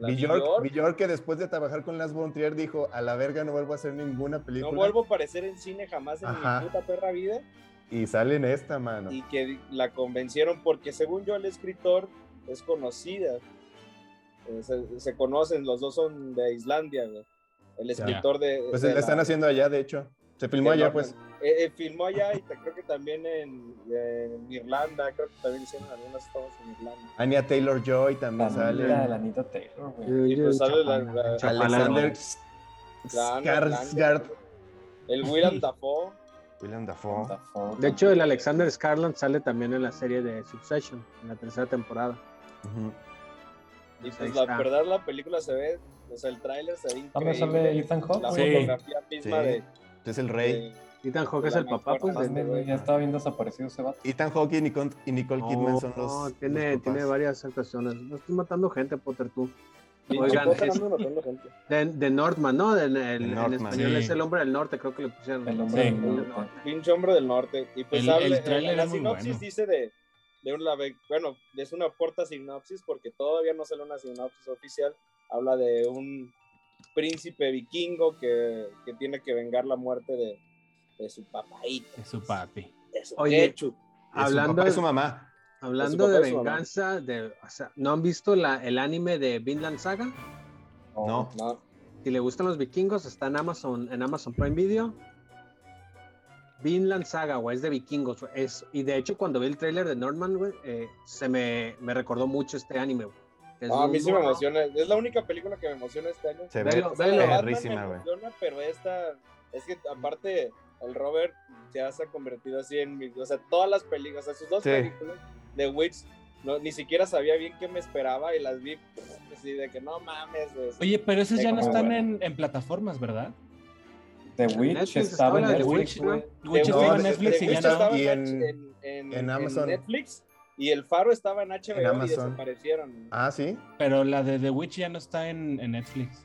Bjork, Bjork. Que después de trabajar con Las von Trier dijo, a la verga no vuelvo a hacer ninguna película. No vuelvo a aparecer en cine jamás en Ajá. mi puta perra vida. Y sale en esta, mano. y que la convencieron porque según yo el escritor es conocida. Eh, Se, se conocen, los dos son de Islandia, güey. El escritor de... Pues de la están haciendo allá, de hecho. Se filmó allá, Norman. pues. Eh, eh, filmó allá y te- creo que también en, en Irlanda, creo que también hicieron algunas tomas en Irlanda. Anya Taylor Joy también La sale. Anita, la Anita Taylor, güey. Y pues sale la- la- Alexander La Skarsgård. El William Dafoe. William Dafoe. Dafoe De hecho, el Alexander Scarland sale también en la serie de Succession, en la tercera temporada. Ujú. Y Pues la verdad la película se ve, o sea, el tráiler se ve ¿Dónde increíble. sale Ethan Hawke? La Sí. fotografía misma Sí. de, Es el rey. de- Ethan Hawke es el papá, pues. más de- de- Ya estaba bien desaparecido ese vato. Ethan Hawke y Nicole, y Nicole Kidman No, son los. tiene, los tiene papás. varias actuaciones. No estoy matando gente, Potter, tú. Oigan, es-. De, de Northman, ¿no? De- en, el- en Northman. español Sí. es el hombre del norte, creo que le pusieron. El hombre Sí. del norte. Pinche hombre del norte. Y pues El- habla- el eh, la es muy sinopsis bueno. dice de, de una bueno, es una corta sinopsis porque todavía no sale una sinopsis oficial. Habla de un príncipe vikingo que, que tiene que vengar la muerte de, de su papaito, Es su papi. de su Oye, Quechu. Es su Hablando papá de- su mamá. Hablando de venganza, de, o sea, ¿no han visto la, el anime de Vinland Saga? No. No, Si le gustan los vikingos, está en Amazon, en Amazon Prime Video. Vinland Saga, güey, es de vikingos. güey, Es, y de hecho, cuando vi el tráiler de Norman, güey, eh, se me, me recordó mucho este anime, güey. Es No, a mí sí me emociona. Es la única película que me emociona este año. Se Velo, ve güey. emociona, pero esta, es que aparte, el Robert ya se ha convertido así en mi, o sea, todas las películas, o sea, sus dos Sí. películas de Witch, no, ni siquiera sabía bien qué me esperaba y las vi así de que no mames. Oye, pero esos Sí, ya no están bueno. en, en plataformas, ¿verdad? The Witch Netflix estaba en Netflix, Witch, güey. Witch The no, estaba en de- Netflix The y ya Witch no. estaba Y en, en- en- en- en en Amazon. Netflix y el Faro estaba en HBO y Amazon. desaparecieron. Ah, sí. Pero la de The Witch ya no está en, en Netflix.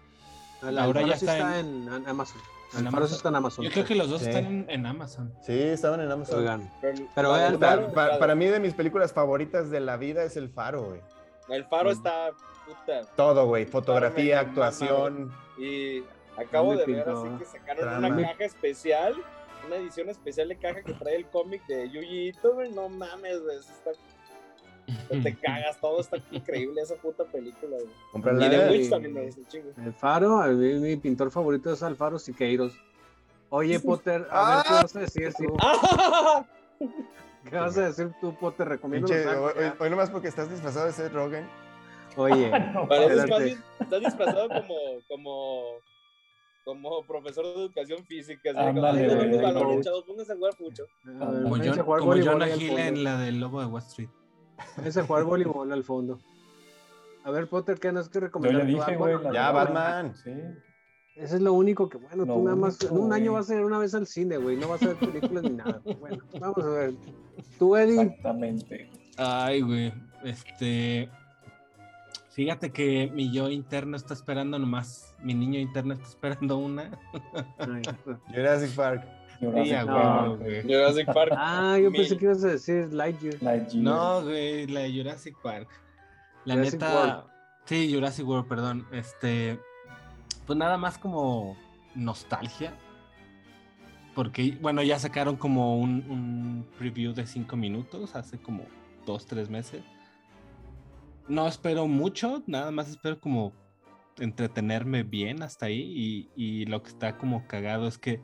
Ahora ya sí está está en, en Amazon. En sí está en Amazon. Yo creo que los dos Sí. están en, en Amazon. Sí, estaban en Amazon. Oigan, Pero, Pero la vean, del Pa- Faro, pa- la- para mí, de mis películas favoritas de la vida es El Faro, güey. el Faro Mm. está puta. Todo, güey. Fotografía, actuación. Y acabo de ver así que sacaron Trama. una caja especial, una edición especial de caja que trae el cómic de Yuji Ito, güey. No mames, güey. está- Te cagas, todo está increíble esa puta película, güey. Y de. Witch también me gusta un chingo. El Faro, a mí mi pintor favorito es Alfaro Siqueiros. Oye, Potter, a ver Ah. qué vas a decir tú. ¡Ah! ¿Qué vas a decir tú, Potter? Recomiendo hoy, nomás porque estás disfrazado de Seth Rogen. Oye, No, Pareces Espérate. más bien- estás disfrazado como, como, como profesor de educación física. así de como, Ándale, "Ay, dame mis güey. balones, chavos, pónganse a jugar mucho. Como, John- como Jonah Hill en la del Lobo de Wall Street. Váyanse a jugar voleibol al fondo. A ver, Potter, ¿qué nos que Yo recomendar? ya tú? dije, Ah, güey. Ya, Batman. Sí. Ese es lo único que, bueno, Lo tú nada más, en único, un año vas a ir una vez al cine, güey, no vas a ver películas ni nada. Bueno, vamos a ver. Tú, Eddie, Exactamente. Ay, güey. Este. Fíjate que mi yo interno está esperando nomás. Mi niño interno está esperando una. Jurassic Park. Jurassic no. güey. Jurassic Park. Ah, yo pensé que ibas a decir Lightyear. Lightyear. No, güey, la de Jurassic Park. La Jurassic neta. World. Sí, Jurassic World, perdón. Este. Pues nada más como nostalgia. Porque, bueno, ya sacaron como un, un preview de cinco minutos hace como dos, tres meses. No espero mucho, nada más espero como entretenerme bien hasta ahí. Y, y lo que está como cagado es que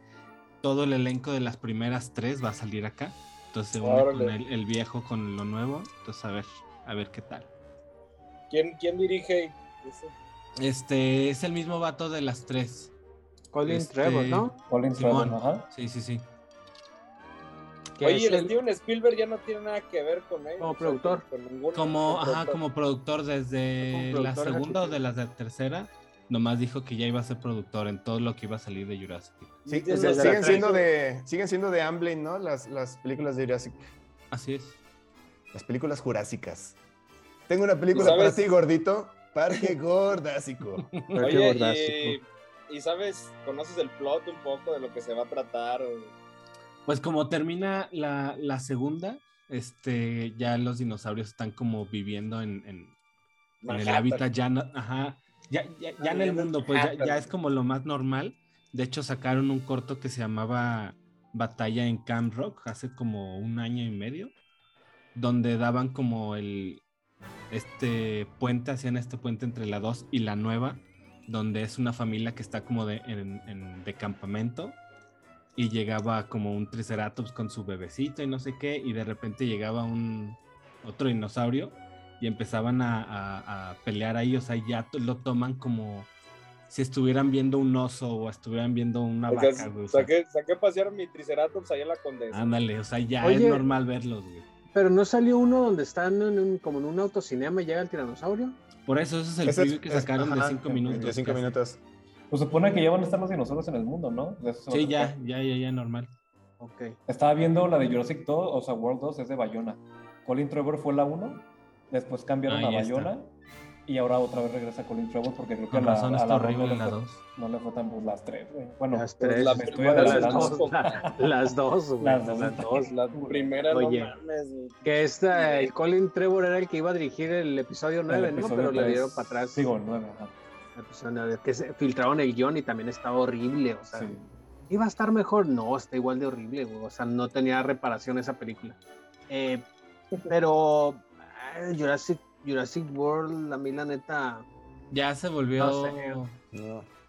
todo el elenco de las primeras tres va a salir acá. Entonces se une con el, el viejo con lo nuevo. Entonces a ver, a ver qué tal. ¿Quién, quién dirige? ese? Este es el mismo vato de las tres. Colin Este, Trevor, ¿no? Colin Trevor, ajá. Sí, sí, sí. Oye, el el- Steven Spielberg ya no tiene nada que ver con él. Como o sea, productor. con ningún- Como, con ajá, productor. como productor desde Como la segunda o de la de- tercera, nomás dijo que ya iba a ser productor en todo lo que iba a salir de Jurassic. Sí, o sea, siguen siendo de siguen siendo de Amblin, ¿no? Las, las películas de Jurassic, Así es. las películas jurásicas. Tengo una película ¿Sabes? para ti, gordito. Parque Gordásico. Oye, y, y sabes, conoces el plot un poco de lo que se va a tratar. o- Pues como termina la, la segunda, este, ya los dinosaurios están como viviendo en, en- en el hábitat ya, no- ajá, ya, ya, ya en el mundo, pues ya, ya es como lo más normal. De hecho, sacaron un corto que se llamaba Batalla en Camp Rock hace como un año y medio, donde daban como el este puente, hacían este puente entre la 2 y la nueva, donde es una familia que está como de, en, en- de campamento y llegaba como un triceratops con su bebecito y no sé qué, y de repente llegaba un otro dinosaurio y empezaban a, a- a pelear ahí, o sea, ya to- lo toman como si estuvieran viendo un oso o estuvieran viendo una O sea, vaca, güey. o sea, saqué, saqué a pasear mi Triceratops ahí en la Condesa. ándale, o sea, ya Oye. es normal verlos, güey. Pero no salió uno donde están en un, como en un autocinema y llega el tiranosaurio. Por eso ese es el es- preview que es- sacaron de ajá, 5 minutos. De cinco casi. minutos. Pues supone que ya van a estar los dinosaurios en el mundo, ¿no? Sí, ya, ya, ya, ya, normal. Ok. Estaba viendo la de Jurassic 2, o sea, World 2 es de Bayona. Colin Trevor fue la 1, después cambiaron Ah, a está. Bayona y ahora otra vez regresa Colin Trevor porque creo que Con la, razón a está la dos horrible no le la fue- 2. No le fue tan pues las tres, güey. Bueno, Las Pues tres. la las dos, Las dos, güey. Las Las dos. dos. La primera, Oye. no mames. Que esta, el Colin Trevor era el que iba a dirigir el episodio 9, El ¿no? episodio Pero le tres. dieron para atrás. Digo, el 9, ajá. el episodio nueve, que se filtraron el guion y también estaba horrible. O sea, Sí. iba a estar mejor. No, está igual de horrible, güey. O sea, no tenía reparación esa película. Eh, pero Jurassic, Jurassic World, a mí la neta. Ya se volvió. No sé. No.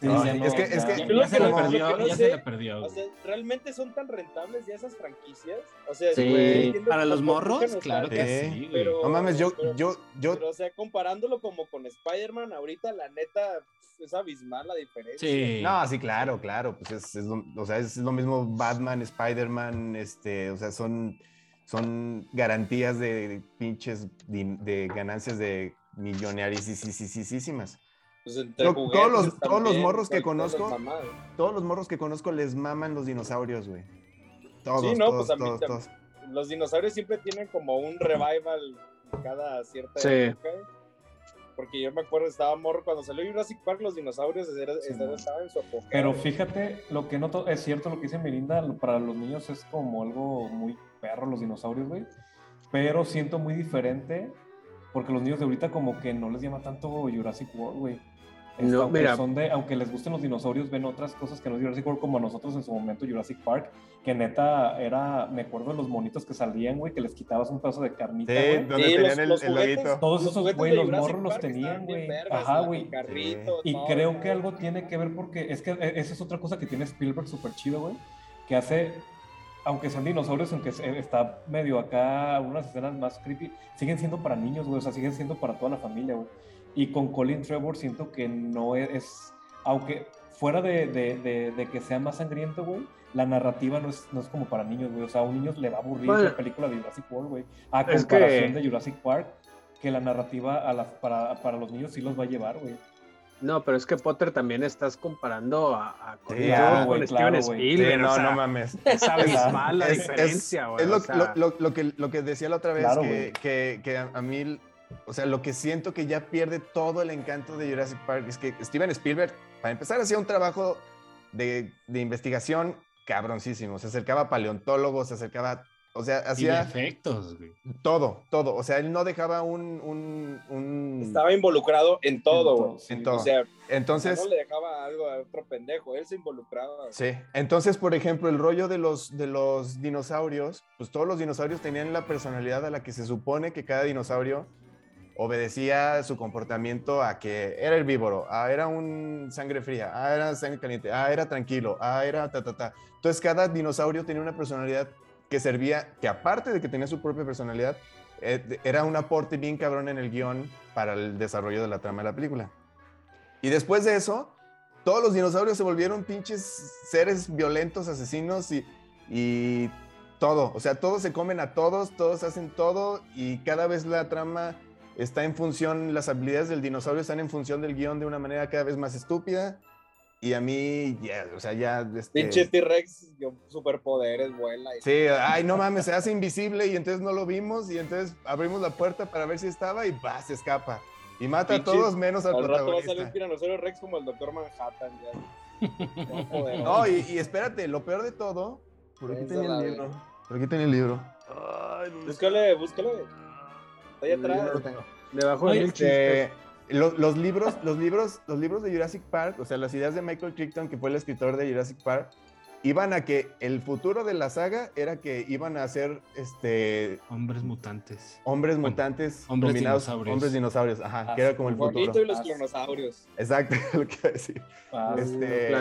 Sí, No, ya es que- es ya- que- Ya, lo se perdió, lo no ya sé- se le perdió. O güey. sea, ¿realmente son tan rentables ya esas franquicias? O sea, Sí. Para los morros, claro que Sí. Pero- No mames, yo, pero- yo, yo, Pero, o sea, comparándolo como con Spider-Man, ahorita la neta es abismal la diferencia. Sí. No, sí, claro, claro. Pues es, es lo, o sea, es lo mismo Batman, Spider-Man, este, o sea, son, son garantías de pinches din- de ganancias de millonarias. Pues entre Yo- juguetes todos los- todos los morros que conozco. Todos los morros que conozco les maman los dinosaurios, güey. Todos, Sí, no, todos, pues a mí todos, también. todos. Los dinosaurios siempre tienen como un revival cada cierta Sí. época. Porque yo me acuerdo, estaba morro cuando salió Jurassic Park, los dinosaurios era- Sí, era- no. estaban en su época. Pero fíjate, lo que noto es cierto lo que dice Melinda, lo- para los niños es como algo muy perro los dinosaurios, güey. Pero siento muy diferente porque los niños de ahorita como que no les llama tanto Jurassic World, güey. Este, No, aunque, mira. son de, aunque les gusten los dinosaurios, ven otras cosas que no es Jurassic World, como a nosotros en su momento Jurassic Park, que neta era, me acuerdo de los monitos que salían, güey, que les quitabas un pedazo de carnita, Sí, güey. donde Sí, tenían los- el, los el juguetes-. Todos Los esos, güey, los morros los tenían, güey. Ajá, güey. carrito, Y todo, creo que algo tiene que ver porque es que eh, esa es otra cosa que tiene Spielberg súper chido, güey. Que hace, aunque sean dinosaurios, aunque está medio acá, unas escenas más creepy, siguen siendo para niños, güey. O sea, siguen siendo para toda la familia, güey. Y con Colin Trevor siento que no es, aunque fuera de, de- de- de que sea más sangriento, güey, la narrativa no es, no es como para niños, güey. O sea, a un niño le va a aburrir Bueno. la película de Jurassic World, güey. A comparación que- de Jurassic Park, que la narrativa a la- para, para los niños sí los va a llevar, güey. No, pero es que Potter también estás comparando a, a Sí, con güey, Steven claro, güey. Sí, Spielberg. no, o sea, no mames. Es abismal la diferencia, güey. Es lo, o sea, lo- lo- lo que, lo que decía la otra vez, Claro, que, güey. que, que a, a mí, o sea, lo que siento que ya pierde todo el encanto de Jurassic Park es que Steven Spielberg, para empezar, hacía un trabajo de, de investigación cabroncísimo. Se acercaba a paleontólogos, se acercaba, o sea, hacía efectos, güey. todo, todo. O sea, él no dejaba un... un, un- Estaba involucrado en todo, güey. En todo. O sea, Entonces... no le dejaba algo a otro pendejo, él se involucraba. Sí, entonces, por ejemplo, el rollo de los, de los dinosaurios, pues todos los dinosaurios tenían la personalidad a la que se supone que cada dinosaurio obedecía su comportamiento a que era herbívoro, ah, era un sangre fría, ah, era sangre caliente, ah, era tranquilo, ah, era ta, ta, ta. Entonces, cada dinosaurio tenía una personalidad que servía, que aparte de que tenía su propia personalidad, eh, era un aporte bien cabrón en el guion para el desarrollo de la trama de la película. Y después de eso, todos los dinosaurios se volvieron pinches seres violentos, asesinos y, y todo. O sea, todos se comen a todos, todos hacen todo y cada vez la trama está en función, las habilidades del dinosaurio están en función del guion de una manera cada vez más estúpida. Y a mí, ya, o sea, ya... este, Pinche T-Rex, yo, superpoderes, vuela. Y... Sí, ay, no mames, se hace invisible y entonces no lo vimos y entonces abrimos la puerta para ver si estaba y va, se escapa. Y mata a todos menos al Al rato va a salir un protagonista. tiranosaurio Rex como el Doctor Manhattan. Ya. No, y, y espérate, lo peor de todo. Por aquí tenía el de- libro. Por aquí tenía el libro. Ay. Búscale, búscale. Está ahí No lo atrás. tengo. Debajo de Oye, mil chistes. Este, los, los libros, los libros, los libros de Jurassic Park, o sea, las ideas de Michael Crichton, que fue el escritor de Jurassic Park, iban a que el futuro de la saga era que iban a ser este Hombres mutantes. hombres Bueno, mutantes hombres dominados- dinosaurios. hombres dinosaurios, ajá, Ah, que era como el futuro. y los clonosaurios. Exacto, lo que iba a decir. Ah, Este.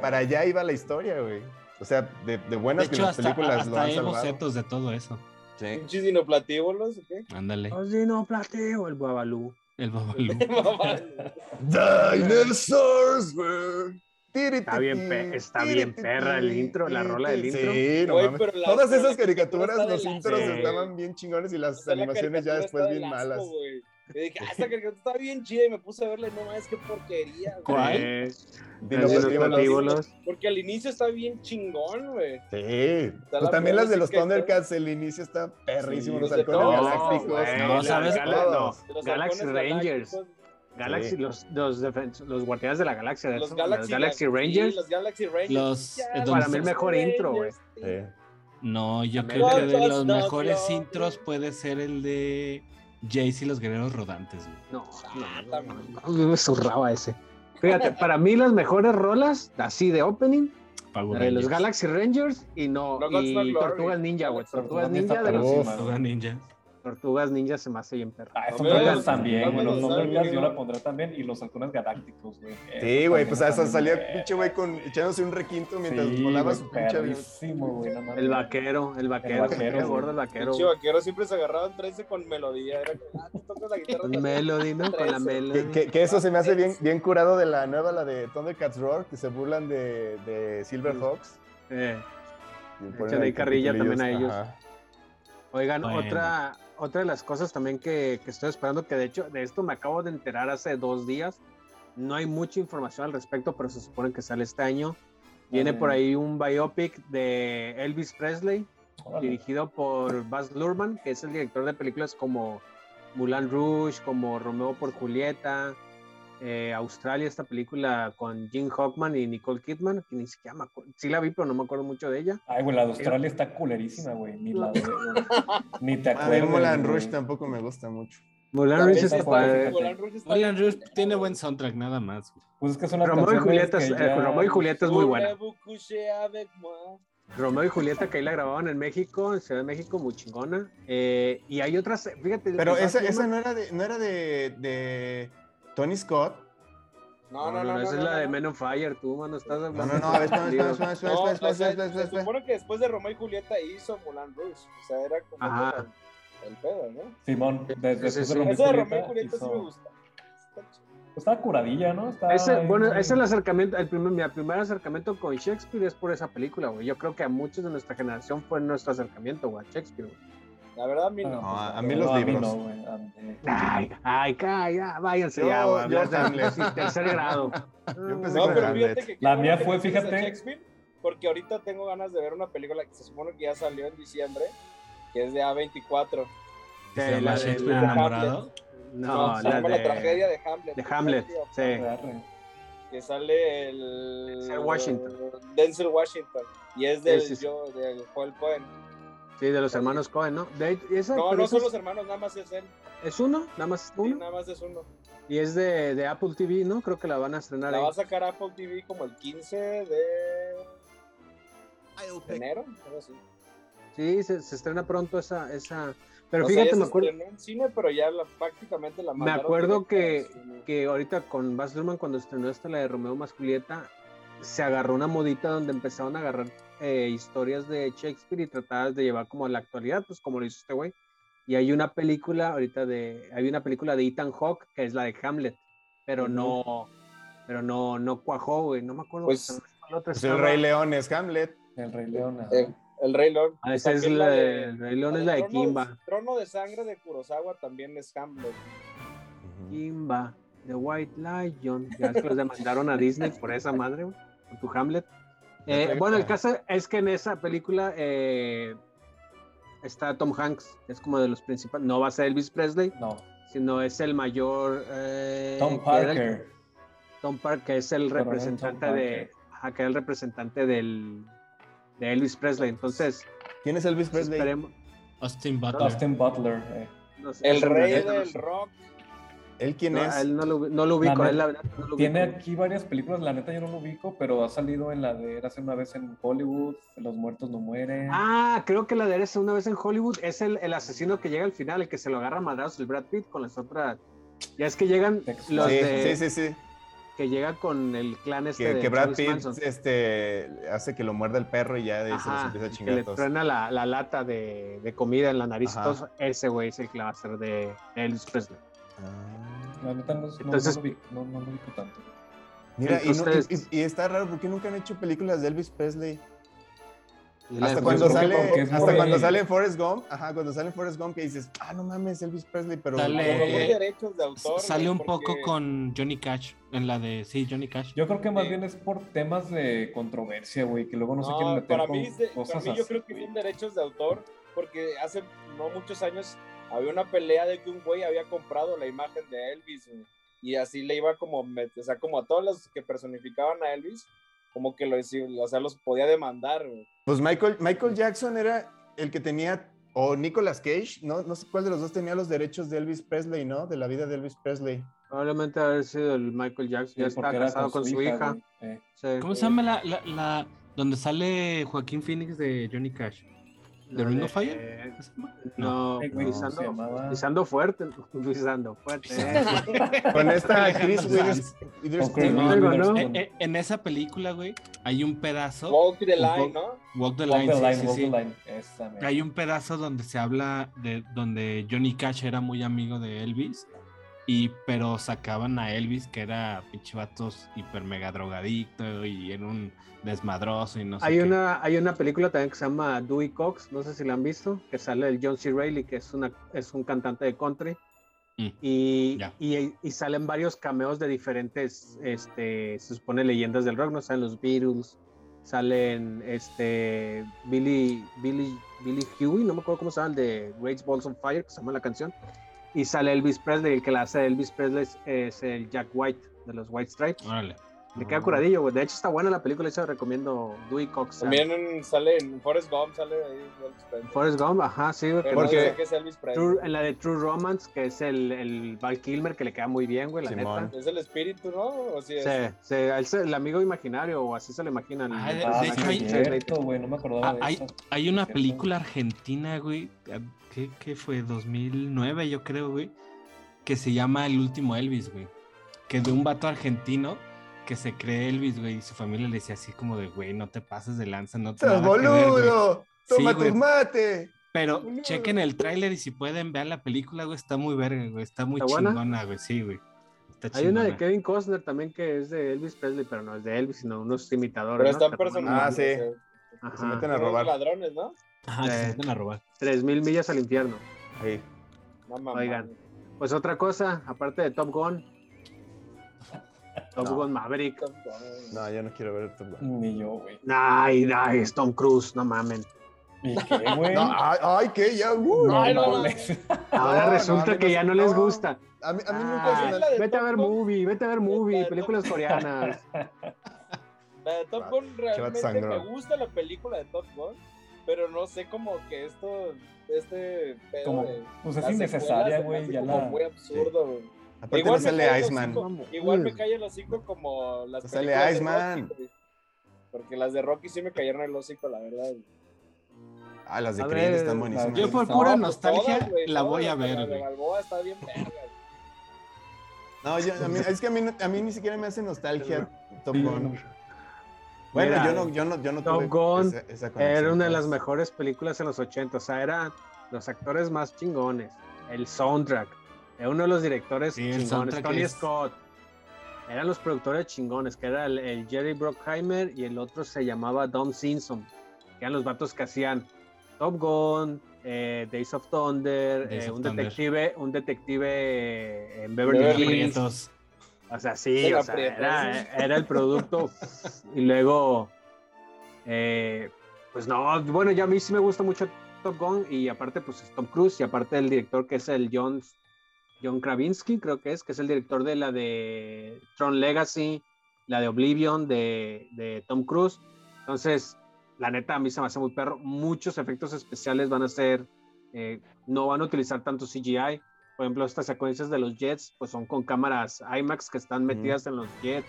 Para allá iba la historia, güey. O sea, de, de De buenas que hecho, las hasta, películas lo hasta han hay salvado. bocetos de todo eso. Sí. Pinches dinoplatíbulos, ¿o qué? Ándale, no, plateo, el babalú. El babalú. Dinosaurs, güey. Está bien está bien perra el intro, la rola del intro. Sí, no mames. Todas esas caricaturas, caricatura los intros la- estaban bien chingones y las animaciones ya después bien asco, malas. güey. Y dije, ah, esta caricatura está bien chida y me puse a verla y no mames, qué porquería. güey. ¿Cuál? Eh, Dinoplatíbulos. Dinoplatíbulos. Porque al inicio está bien chingón, güey. Sí. Está Pues la también las de los. Thundercats, el inicio está perrísimo, Sí, los los de halcones galácticos. No, ¿sabes? Gal- no. De los Galaxy Rangers. galácticos, Galaxy, Sí. los, los, los guardianes de la galaxia. de Los Galaxy, Galaxy sí, Rangers. los Galaxy Rangers. Los- eh, los Para mí el Galaxy mejor intro, güey. Sí. No, yo creo que los de los mejores intros puede ser el de Jace y los guerreros rodantes. güey. No, Ah, no, no, no, me zurraba ese. Fíjate, para mí las mejores rolas, así de opening, la de los. Galaxy Rangers y no, y. Tortugas Ninja, güey. Tortugas Ninja de los. Tortugas Ninja. Tortugas Ninja se me hace bien perra. Ah, los- también, güey. Los Thundercats yo la pondré también. Y los halcones galácticos, güey. Sí, güey, pues a esa Esos salía pinche güey con echándose un requinto mientras Sí, volaba su pinche avión. El vaquero, el vaquero, vaquero, que güey. gordo el vaquero. Pinche vaquero siempre se agarraban 13 con melodía. Era como, ah, tú tocas la guitarra. Con. Melody, ¿no? Con la. Melody. Que, que- que eso se me hace bien, bien curado de la nueva, la de Thundercats Roar, que se burlan de, de Silverhawks. Eh, Echan ahí carrilla también a ellos. Ajá. Oigan, Bueno. otra, otra de las cosas también que, que estoy esperando, que de hecho de esto me acabo de enterar hace dos días. No hay mucha información al respecto, pero se supone que sale este año. Viene por ahí un biopic de Elvis Presley, Órale. dirigido por Baz Luhrmann, que es el director de películas como Moulin Rouge, como Romeo por Julieta, eh, Australia, esta película con Jim Hockman y Nicole Kidman, que ni siquiera me acuerdo, sí la vi, pero no me acuerdo mucho de ella. Ay, güey, la de Australia está culerísima, güey. Ni la de. Ni te A mí acuerdas. Moulin güey. Rouge tampoco me gusta mucho. También Rouge está padre, Rouge bien, tiene buen soundtrack, nada más. güey. Pues es que son las Romeo y Julieta, que es- ya- Romeo y Julieta es muy buena. Romeo y Julieta, que ahí la grababan en México, en Ciudad de México, muy chingona. Eh, y hay otras, fíjate. Pero ¿sabes esa, esa no era de, no era de, de Tony Scott. No, no, no. esa no, es la no, de no. Men on Fire, tú, mano, estás No, hablando. no, no, a ver, espera, espera, espera, No, espera, espera, espera, espera, se supone que después de Romeo y Julieta hizo Moulin Rouge. O sea, era como Ajá. el, pedo, ¿no? Simón, desde Sí, sí, después de sí. Romeo y Esa de Romeo y Julieta Julieta sí me gusta. Está chido. Estaba curadilla, ¿no? Estaba Ese, bueno, ese es el acercamiento, el primer, mi primer acercamiento con Shakespeare es por esa película, güey. Yo creo que a muchos de nuestra generación fue nuestro acercamiento, güey, a Shakespeare. güey. La verdad, a mí no. No, a- pues, a mí no, los mí libros. no, güey, a mí- Ay, ay, calla, váyanse Yo- ya, güey. yo hablar de- Hamlet. sí, tercer grado. Yo empecé No, con pero fíjate que. La mía que fue, a fíjate- Shakespeare, porque ahorita tengo ganas de ver una película que se supone que ya salió en diciembre, que es de A24. Se De llama la de- Shakespeare enamorado. No, la llama La de, tragedia de Hamlet. de Hamlet, sí. Que sale el. Denzel Washington. Denzel Washington. Y es del, Sí, sí, sí. yo, del Joel Cohen. Sí, de los hermanos Cohen, ¿no? De, hecho, esa, No, no esa son es, los hermanos, nada más es él. es uno, nada más Sí, uno. nada más es uno. Y es de, de Apple TV, ¿no? Creo que la van a estrenar La ahí. va a sacar Apple TV como el 15 de enero. algo así. Sí, se, se estrena pronto esa, esa. Pero O fíjate, me acuerdo, estrenó en cine, pero ya la, prácticamente la me acuerdo que, que ahorita con Baz Luhrmann cuando estrenó esta la de Romeo más Julieta, se agarró una modita donde empezaron a agarrar eh, historias de Shakespeare y tratadas de llevar como a la actualidad, pues como lo hizo este güey. Y hay una película ahorita de, hay una película de Ethan Hawke que es la de Hamlet, pero Ujú. no, pero no, no cuajó, güey, no me acuerdo. Pues, cuál otra Pues el. Rey León es Hamlet. El Rey León. Eh, el Rey León. Ah, esa es la de- de, el Rey León es la de Trono- Kimba. Trono de sangre de Kurosawa también es Hamlet. Kimba, The White Lion. Ya es que los demandaron a Disney por esa madre, güey, por tu Hamlet. Eh, bueno, el caso es que en esa película eh, está Tom Hanks, es como de los principales. No va a ser Elvis Presley, No, sino es el mayor. eh, Tom Parker. Tom Parker, que es el representante de. Parker. Ajá, que era el representante del, de Elvis Presley. Entonces, ¿Quién es Elvis Presley? esperemos. Austin Butler. Austin Butler. eh. no sé, El rey no sé. del rock. ¿Él quién No, es? a él no lo, no lo ubico, La a él la verdad no lo Tiene ubico. aquí varias películas, la neta yo no lo ubico, pero ha salido en la de Érase una vez en Hollywood, Los muertos no mueren. Ah, creo que la de Eres una vez en Hollywood es el, el asesino que llega al final, el que se lo agarra a madrazos, el Brad Pitt con las otras. Ya es que llegan los sí, de sí, sí, sí. que llega con el clan este Que, de que Brad Charles Pitt Manson. este, hace que lo muerda el perro y ya de ahí se los empieza a que chingar le a todos. truena la, la lata de, de comida en la nariz. y Ajá. todo eso. ese güey es el que va a de, de Elvis Presley. Ah. La neta no, no- Entonces- no, lo ubico, no, tanto. Mira, y, no- y- Entonces- y- y está raro, ¿por qué nunca han hecho películas de Elvis Presley? Hasta cuando sale, hasta muy- cuando sale Forrest Gump, ajá, cuando sale Forrest Gump que dices, ah, no mames, Elvis Presley, pero Sale- Eh, derechos de autor. Sale un porque- poco con Johnny Cash, en la de, sí, Johnny Cash. Yo creo que más Sí. bien es por temas de controversia, güey, que luego no, se No, quieren meter para con mí, de- para cosas mí yo así, creo que son derechos de autor, porque hace no muchos años había una pelea de que un güey había comprado la imagen de Elvis, güey, y así le iba como, o sea, como a todos los que personificaban a Elvis, como que lo, o sea, los podía demandar, güey. Pues Michael, Michael Jackson era el que tenía, o Nicolas Cage, no, no sé cuál de los dos tenía los derechos de Elvis Presley, ¿no? De la vida de Elvis Presley. Probablemente haber sido el Michael Jackson. Sí, ya está porque era casado con su hija. güey, eh. Sí. ¿Cómo se llama la, la, la- donde sale Joaquín Phoenix de Johnny Cash? ¿The La Ring de- of Fire? eh. No, Eh, güey, pisando, pisando fuerte. Pisando fuerte. Con esta. Eh, eh, en esa película, güey, hay un pedazo. Walk the line, ¿no? Walk the Line, sí, sí. Hay un pedazo donde se habla de donde Johnny Cash era muy amigo de Elvis. Y, pero sacaban a Elvis, que era pinche vatos hiper mega drogadicto y era un desmadroso y no sé Hay qué. una, hay una película también que se llama Dewey Cox, no sé si la han visto, que sale el John C. Reilly, que es, una, es un cantante de country. Mm, Y, y, y salen varios cameos de diferentes, este, se supone, leyendas del rock, ¿no? Salen los Beatles, salen este, Billy, Billy, Billy Huey, no me acuerdo cómo se llama, el de Great Balls on Fire, que se llama la canción. Y sale Elvis Presley, el que la hace Elvis Presley es, es el Jack White, de los White Stripes. Le queda curadillo, güey. De hecho, está buena la película, yo recomiendo Dewey Cox. También en- sale en Forrest Gump, sale ahí Elvis Presley. Forrest Gump, ajá, sí, güey, que Pero no Porque- sé qué es Elvis Presley. True- en la de True Romance, que es el, el Val Kilmer, que le queda muy bien, güey, la Simón. neta. Es el espíritu, ¿no? O sí es. Sí, sí, el amigo imaginario, o así se lo imaginan. Ah, de- Ah, de hecho, hay- cierto, güey, no me acordaba Ah, de hay, una película argentina, güey, ¿qué, qué fue? 2009, yo creo, güey, que se llama El último Elvis, güey. Que de un vato argentino que se cree Elvis, güey, y su familia le decía así como de, güey, no te pases de lanza, no te ¡Estás nada que ver, güey". boludo! ¡Toma Sí, tu mate! Pero Boludo. chequen el tráiler y si pueden vean la película, güey, está muy verga, güey, está muy ¿Está chingona, güey, sí, güey. Está Hay una de. Kevin Costner también que es de Elvis Presley, pero no es de Elvis, sino unos imitadores. Pero ¿no? están personajes. Ah, sí. Ajá. Se meten a robar. ladrones, ¿no? Ajá, que se Eh. meten a robar. Tres mil millas al infierno. Ahí. No mames. Oigan. Pues otra cosa, aparte de Top Gun. Top No. Gun Maverick. No, yo no quiero ver Top Gun. Ni yo, güey. Ay, ay, es Tom Cruise, no mamen. ¿Y qué, güey? No, ay, ay, ¿qué? Ya, uh. No. Ahora resulta que no- ya no les gusta. A mí, a mí Ah, nunca se me... de vete a ver movie, vete a ver movie, películas Top- coreanas. La de Top Gun realmente me gusta la película de Top Gun, pero no sé como que esto, este pedo Como, de pues es innecesaria, güey, ya como la... muy absurdo, güey. Aparte Igual no sale Iceman. Igual me cae el hocico como las No sale Iceman. Rocky. Porque las de Rocky sí me cayeron el hocico, la verdad. Ah, las de A Creed ver, están buenísimas. Yo por No, pura pues nostalgia todas, güey, la voy a ver, La de. Balboa está bien verga. No, yo- a mí- es que a mí, a mí ni siquiera me hace nostalgia Top Gun. Bueno, Mira, yo no, yo no, yo no Top tuve Gun esa, esa conexión, Era una de pues. las mejores películas en los 80, o sea, eran los actores más chingones, el soundtrack, era uno de los directores Sí, chingones, Tony es- Scott, eran los productores chingones, que era el, el Jerry Bruckheimer y el otro se llamaba Dom Simpson, que eran los vatos que hacían Top Gun, eh, Days of Thunder, Days eh, of un Thunder. detective, un detective eh, en Beverly Beverly Hills. Prietos. O sea, sí, Era o sea, era, sí. era el producto. y luego, eh, pues no, bueno, ya a mí sí me gusta mucho Top Gun y aparte, pues es Tom Cruise y aparte el director que es el John, John Krasinski, creo que es, que es el director de la de Tron Legacy, la de Oblivion de, de Tom Cruise. Entonces, la neta, a mí se me hace muy perro. Muchos efectos especiales van a ser, eh, no van a utilizar tanto CGI. Por ejemplo, estas secuencias de los jets, pues son con cámaras IMAX que están metidas en los jets.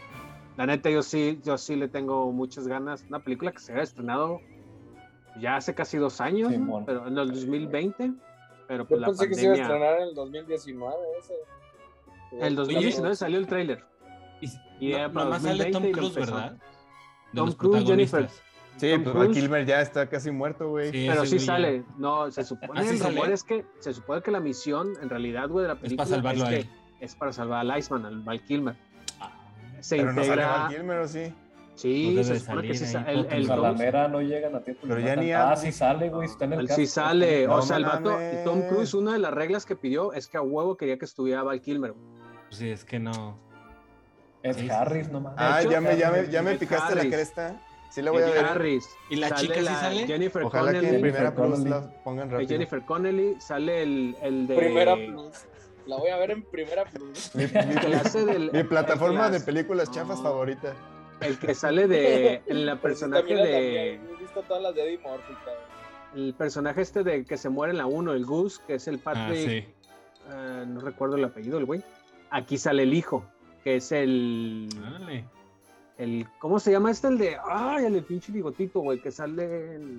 La neta, yo sí, yo sí le tengo muchas ganas. Una película que se había estrenado ya hace casi dos años, pero en el 2020. Pero Yo pues la pensé que se iba a estrenar en el 2019 ese. El 2019 salió el tráiler. Y, Y no- nomás sale 2020 Tom Cruise. ¿verdad? De Tom Cruise, Jennifer. Sí, Tom pues. Kilmer ya está casi muerto, güey. Sí, Pero sí ya- sale. No, se supone. ¿Ah, sí sale? es que se supone que la misión, en realidad, güey, de la Es película para salvarlo a que él. es para salvar al Iceman, al Val Kilmer. Ah, Se Pero no sale integra. Val Kilmer, ¿o sí? Sí, se supone que sí salir sa- el, el no llegan a tiempo. Pero ya ni Ah, sí sale, güey. Está en el está sale. en O sea, el vato. mames. Tom Cruise, una de las reglas que pidió es que a huevo quería que estuviera Val Kilmer. pues sí, es que no. Es Sí, Harris, sí. no mames. Ah, hecho, ya me, ya me, ya me picaste la cresta. Sí la voy a Ed ver. Harris. ¿Y la sale chica sí la sale? Jennifer Ojalá que en Connelly. primera plus la pongan rápido. Jennifer Connelly. Sale el, el de. Primera Plus. La voy a ver en Primera Plus. Mi, le plataforma de las- películas chafas favorita. El que sale de. El Pues personaje la de. también, He visto todas las de Eddie Murphy, cabrón. El personaje este de que se muere en la 1, el Goose, que es el Ah, Patrick. sí. eh, no recuerdo el apellido, el güey. Aquí sale el hijo, que es el. Órale. el ¿Cómo se llama este? El de. Ay, el de pinche bigotito, güey, que sale. en-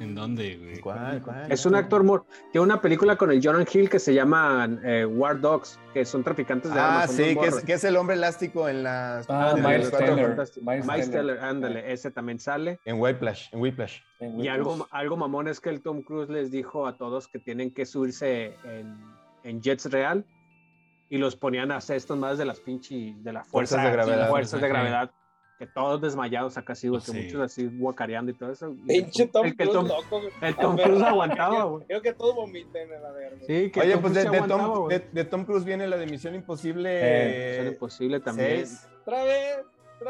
¿En dónde, güey? ¿Cuál, cuál? Es un actor mor. Tiene una película con el Jonah Hill que se llama eh, War Dogs, que son traficantes de Ah, armas. son sí, que es, que es el hombre elástico en las. Ah, Miles Teller. Miles Teller. Ándale, ese también sale. En Whiplash, en Whiplash. En Y Whiplash. algo, algo mamón es que el Tom Cruise les dijo a todos que tienen que subirse en, en jets real y los ponían a hacer estos más de las pinches de la fuerza Fuerzas de gravedad. fuerzas de gravedad que todos desmayados acá güey, Pues que sí. muchos así guacareando y todo eso. Y el Pinche Tom el Tom, loco. güey. el Tom Cruise aguantaba, güey. Creo que todos vomiten en la verga. Sí, que Oye, Tom pues de, de Tom, de, de Tom Cruise viene la de Misión Imposible. Eh, Misión Imposible también. seis. Otra vez.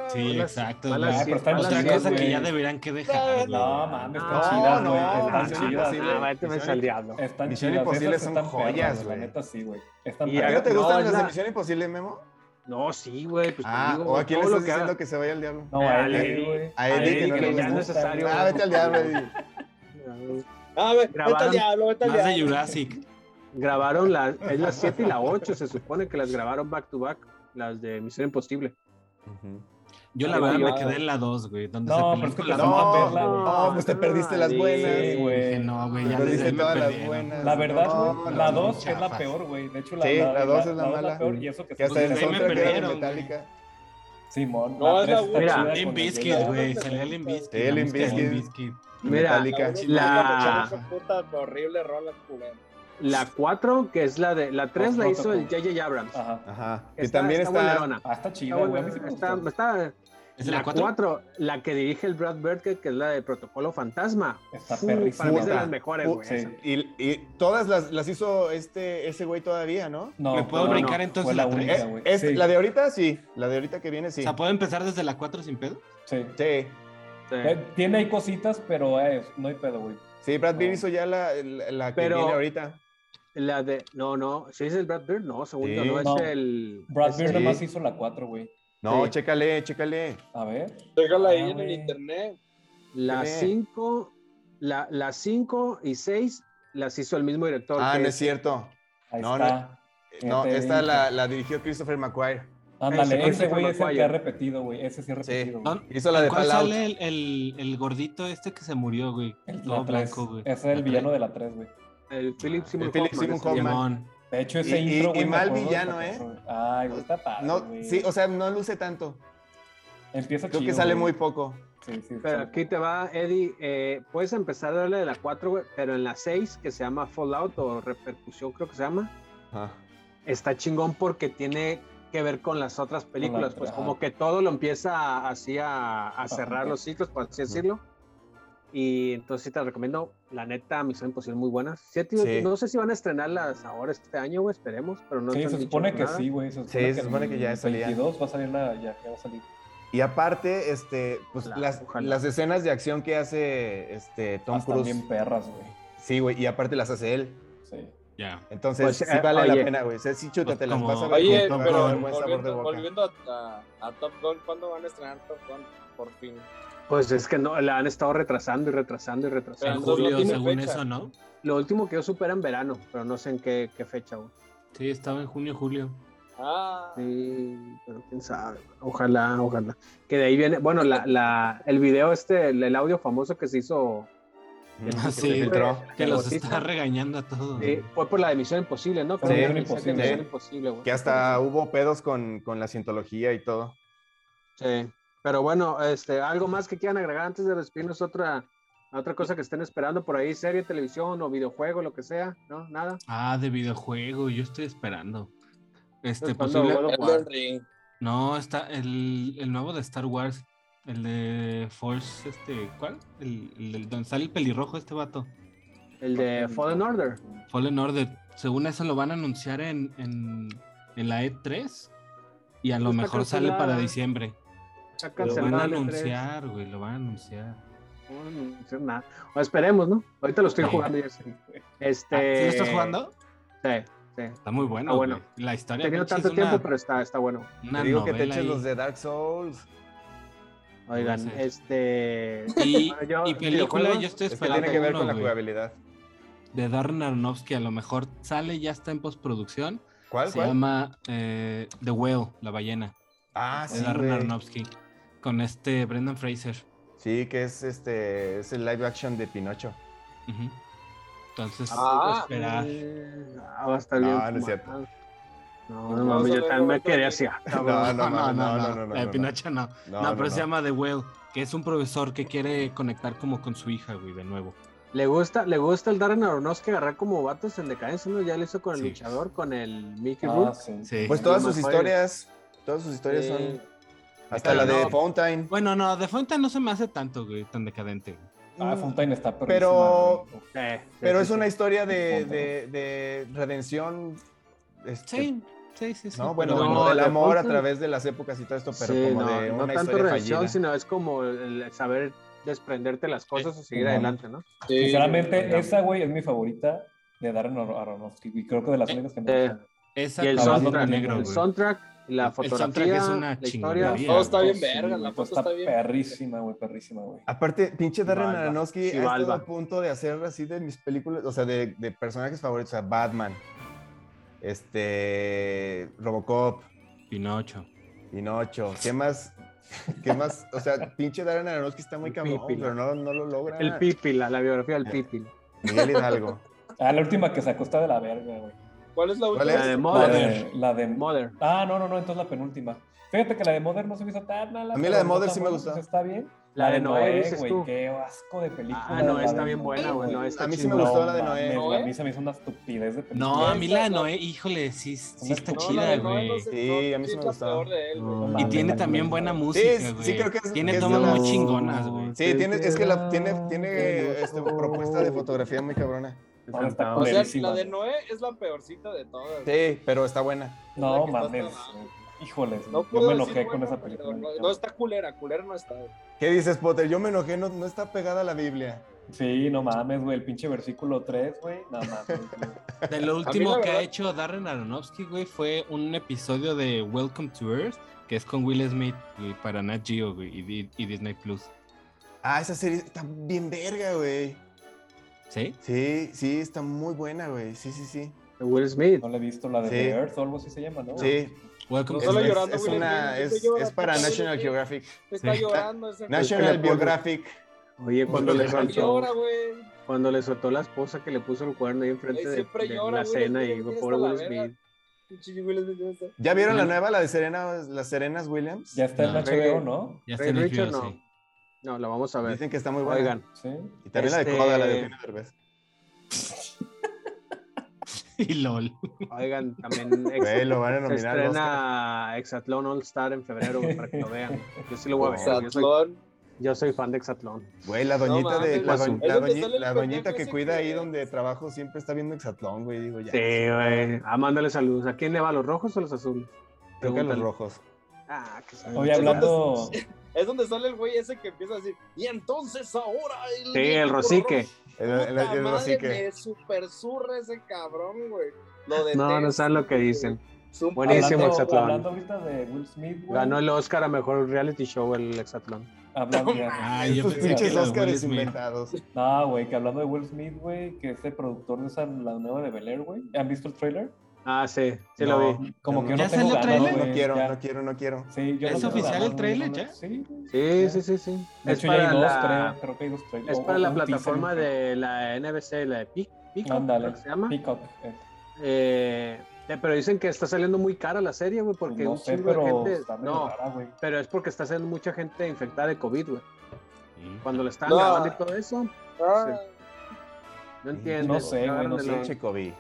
Sí, Malas- exacto. malas güey. Pero está en malas Otra cosa que ya deberían que dejar. No, mames, No, están chidas, no, güey. Están chidas. Vete Misión al diablo. Están Misión chidas. Imposible son están joyas, La güey. neta sí, güey. Están Y ¿A ti no te No, gustan las de la- Misión Imposible, Memo? No, sí, güey, pues Ah, digo, o a quién le estás que diciendo que se vaya al diablo. No, a Eddie, güey. A Eddie, que no que le ya gusta. es necesario. Ah, vete al diablo, Eddie. Ah, ve- vete al Grabaron- diablo, vete al Más de diablo. Jurassic. Grabaron la, es las 7 y la 8, se supone que las grabaron back to back, las de Misión Imposible. Yo la verdad me quedé en la 2, güey. Donde No, se pero peleó es que con la. No, verla, güey. no, pues te perdiste las buenas. Sí, güey. Dije, no, güey, ya perdiste todas las perdieron. buenas. La verdad, No, güey, no, la no, 2 es la peor, güey. De hecho, la Sí, la dos es la mala. peor y eso que Que hasta está- el soundtrack era Metallica. Simón. No, la es la Mira, el Bizkit, Jedi. güey. Salía música de Bizkit. Limp Bizkit. Mira, la- Esa puta horrible rola culera. La 4, que es la de. La 3 la hizo el. J.J. Abrams. Ajá. Ajá. Que Está- también está está. Ah, está chida, güey. está- ¿Es la la 4? 4, la que dirige el Brad Bird, que es la de Protocolo Fantasma. Está perrísima. para mí es de las mejores, Uh, güey. sí. Y, y todas las, las hizo este, ese güey todavía, ¿no? No, ¿Me puedo no, brincar no, entonces fue la única, Eh, güey. Sí, La de ahorita sí. La de ahorita que viene sí. O sea, ¿puedo empezar desde la 4 sin pedo? sí. Sí. Sí. Eh, Tiene ahí cositas, pero eh, no hay pedo, güey. Sí, Brad No. hizo ya la, la, la que Pero- viene ahorita. La de. No, no. ¿Sí es el Brad Bird? No, según yo, no. Es el. Brad Bird nomás hizo la 4, güey. No, Sí. chécale, chécale. A ver. Déjala ahí Ah, en el internet. La Tiene- 5. La, la 5 y 6 las hizo el mismo director. Ah, no es cierto. Ahí No, no. está. No, te esta dije. la, la dirigió Christopher McQuire. Ándale, Ese güey es el que ha repetido, güey. Ese sí ha repetido. güey. ¿No? Hizo la de ¿Cuál Fallout. sale el, el, el gordito este que se murió, güey? El, la blanco, güey. Ese es el La villano de la 3, güey. El Philip Simon El Philip Seymour ese Hoffman. De hecho, ese Y- y- intro, y güey. mal villano, ¿eh? Ay, güey, está padre, No, güey. sí, o sea, no luce tanto. Empieza Creo que chido, sale güey. muy poco. Sí, sí. Pero sí. aquí te va, Eddie. eh, puedes empezar a darle de la 4, güey, pero en la 6, que se llama Fallout o Repercusión, creo que se llama, Ajá. está chingón porque tiene que ver con las otras películas. Pues como que todo lo empieza así a, a cerrar los ciclos, por así decirlo. Y entonces sí te recomiendo, la neta, Misión Imposible muy buena. Sí tenido- Sí. No sé si van a estrenarlas ahora este año, güey, esperemos, pero no Sí, se supone que nada. sí, güey. Se Sí, supone, se supone que ya el salía. 22 va a salir la, ya, ya va a salir. Y aparte, este, pues Ojalá, las, las escenas de acción que hace este Tom Están Cruise. bien perras, güey. Sí, güey, y aparte las hace él. Sí. Ya. Entonces, Pues, sí eh, vale oye. la pena, güey. O sea, sí, chútatelas, como- vas a ver Oye, con- pero de volviendo, volviendo a, a- a Top Gun, ¿cuándo van a estrenar Top Gun? Por fin. Pues es que no, la han estado retrasando y retrasando y En retrasando. No julio, según fecha. eso, ¿no? Lo último que yo supe era en verano, pero no sé en qué, qué fecha, güey. Sí, estaba en junio, julio. Ah, Sí, pero quién sabe. Ojalá, ojalá. Que de ahí viene, bueno, la, la, el video este, el, el audio famoso que se hizo, Ah, que sí. Que los Bautista. está regañando a todos. eh, fue por la de Misión Imposible, ¿no? Creo Misión que fue Imposible. Sí. Imposible. Que hasta hubo pedos con, con la cientología y todo. Sí. Pero bueno, este, algo más que quieran agregar antes de despedirnos, otra, otra cosa que estén esperando por ahí, serie, televisión o videojuego, lo que sea, ¿no? Nada. Ah, de videojuego, yo estoy esperando. Este, Pues, ¿cuándo posible. Ring. No, está el, el nuevo de Star Wars. El de Force, este, ¿cuál? El, el del- donde sale el pelirrojo este vato. El de Fallen Order. Fallen Order. Según eso lo van a anunciar en, en, en la E3. Y a lo Está mejor sale para cancelada. Lo van a cancelado el E3. anunciar, güey, lo van a anunciar. No van a anunciar nada. O esperemos, ¿no? Ahorita lo estoy Sí. jugando ya. sé. Este, Ah, ¿Sí lo estás jugando? Sí, sí. Está muy bueno. Está bueno. güey. La He historia tenido tanto es una- tiempo, pero está, está bueno. una Te digo que te eches ahí. los de Dark Souls. Oigan, sé. este. Y, Bueno, yo- y película, yo estoy Es que esperando tiene que ver uno, con la jugabilidad. de Darren Aronofsky. A lo mejor sale, ya está en postproducción. ¿Cuál, Se cuál? llama eh, The Whale, la ballena, Ah, de sí, Darren güey. Aronofsky. Con este Brendan Fraser. Sí, que es este, es el live action de Pinocho. Entonces, Ah. esperar. Ah, va a estar No, bien. no es fumado. cierto. No, No, no, solo yo también me de- así. No, no, no, no, no, no, no, no. Pinocho no. No, No, no, pero se no. llama The Whale, que es un profesor que quiere conectar como con su hija, güey, de nuevo. Le gusta, le gusta el Darren Aronofsky agarrar como vatos en decadencia, ¿no? Ya lo hizo con el Sí. luchador, con el Mickey Ah, Rourke. sí. Sí. Pues todas No sus historias, todas sus historias Sí. son. Hasta la de. Fountain. Bueno, no, de Fonta no se me hace tanto, güey, tan decadente. Ah, Fontaine está perrísima, Pero- sí, Pero sí, es sí. una historia de, Fountain. de, de redención. este, Sí, sí, sí. sí. No, bueno, del de amor a Fountain- través de las épocas y todo esto, pero Sí, como no, de no una tanto historia redención, fallida. sino es como el saber desprenderte las cosas y seguir adelante, ¿no? Sí. Sinceramente, sí. esa, güey, es mi favorita de Darren Ar- Aronofsky. Y creo que de las únicas que me Eh, gustan. Esa Y el soundtrack, negro, el güey. soundtrack, la fotografía, es una la historia. Todo está bien Sí, verga, la foto está bien. perrísima, güey, perrísima, güey. Aparte, pinche Darren Aronofsky ha estado Chivalva. a punto de hacer así de mis películas, o sea, de, de personajes favoritos, o sea, Batman, este, Robocop, Pinocho. Pinocho, ¿qué más? ¿Qué más? O sea, pinche Darren Aronofsky está muy El cabrón, pero no, no lo logra. El Pipi, la, biografía del Pipi. Miguel Hidalgo. Ah, la última que sacó está de la verga, güey. ¿Cuál es la ¿Cuál última? La de Mother. la de... Mother. Ah, no, no, no, entonces la penúltima. Fíjate que la de Mother no se me hizo tan mala. A mí la de Mother sí me gustó. está bien. La de Noé, güey, tú. qué asco de película. Ah, no, está bien buena, güey. No, está A mí sí me gustó la de Noé. A mí se me hizo una estupidez de película. No, a mí la de Noé, híjole, sí, sí está chida, güey. Sí, a mí sí me gustó. Y tiene también buena música, Sí, güey. sí creo que es- Tiene tomas muy chingonas, güey. Sí, tiene, es que la, tiene, tiene este, propuesta de fotografía muy cabrona. Está O sea, la de Noé es la peorcita de todas. Sí, pero está buena. No, mames. Híjoles, No yo me decir enojé con esa película. No, no está culera, culera no está. ¿Qué dices, Potter? Yo me enojé, no, no está pegada a la Biblia. Sí, no mames, güey, el pinche versículo 3, güey. No mames, güey. De lo último que ha hecho Darren Aronofsky, güey, fue un episodio de Welcome to Earth, que es con Will Smith, güey, para Nat Geo, güey, y, y Disney Plus. Ah, esa serie está bien verga, güey. ¿Sí? Sí, sí, está muy buena, güey. Sí, sí, sí. De Will Smith. No la he visto, la de Sí. The Earth o algo así se llama, ¿no? Sí, Welcome No es, llorando, es Will una, Smith, es, dice, llora, es para National. Geographic. Está Sí. llorando ese National Geographic. Oye, cuando le soltó, llora, güey. cuando le soltó la esposa que le puso el cuerno ahí enfrente de, siempre de llora, la cena y tiene pobre Will. Smith. Ya está. ¿Ya vieron la nueva, la de Serena, las Serenas Williams? Ya está en No. HBO, ¿no? Ya está Ray en Richard, HBO, no. sí. No, la vamos a ver. Dicen que está muy buena. Oigan, Sí. Y también la de este- Coda, la de Eugenio Derbez. Y LOL. oigan, también Güey, lo van a se estrena Exatlón All Star en febrero para que lo vean. Yo sí lo voy a ver. Yo soy, Exatlón. yo soy fan de Exatlón. Güey, la doñita, de, la, doñ- doñita que cuida que- ahí donde trabajo siempre está viendo Exatlón, güey. Digo, ya. Sí, güey. Ah, mándale saludos. ¿A quién le va, los rojos o los azules? Creo que a los rojos. Ah, que. Oye, hablando. Es donde sale el güey ese que empieza a decir, y entonces ahora el. Sí, el Rosique. El, el, el- el Puta Rosique. Me super surra ese cabrón, güey. Lo No, detesto, no saben lo que dicen. Buenísimo, Exatlón. hablando ahorita de Will Smith, güey. Ganó el Oscar a mejor reality show el Exatlón. Hablando, Estos pinches de Oscars inventados. No, güey, que hablando de Will Smith, güey, que es el productor de esa, la nueva de Bel Air, güey. ¿Han visto el trailer? Ah, sí, sí No. lo vi. Como que yo ¿Ya no tengo salió ganas, trailer? güey, No quiero, ya. no quiero, no quiero. Sí, yo ¿Es no oficial ganas, el trailer no, ya? Sí. Sí, Ya. sí, sí, sí. De Es hecho, ya hay para dos, la, creo. Creo que hay dos trailers. es para la plataforma teaser. de la NBC, la de Pic, Peacock, Ándale, se llama. Peacock. eh. Eh, eh, pero dicen que está saliendo muy cara la serie, güey, porque no un sé, chingo de gente. está No, rara, güey. pero es porque está siendo mucha gente infectada de COVID, güey. Cuando lo están No. grabando y todo eso, Ah, no entiendo. No sé, güey, no sé. COVID.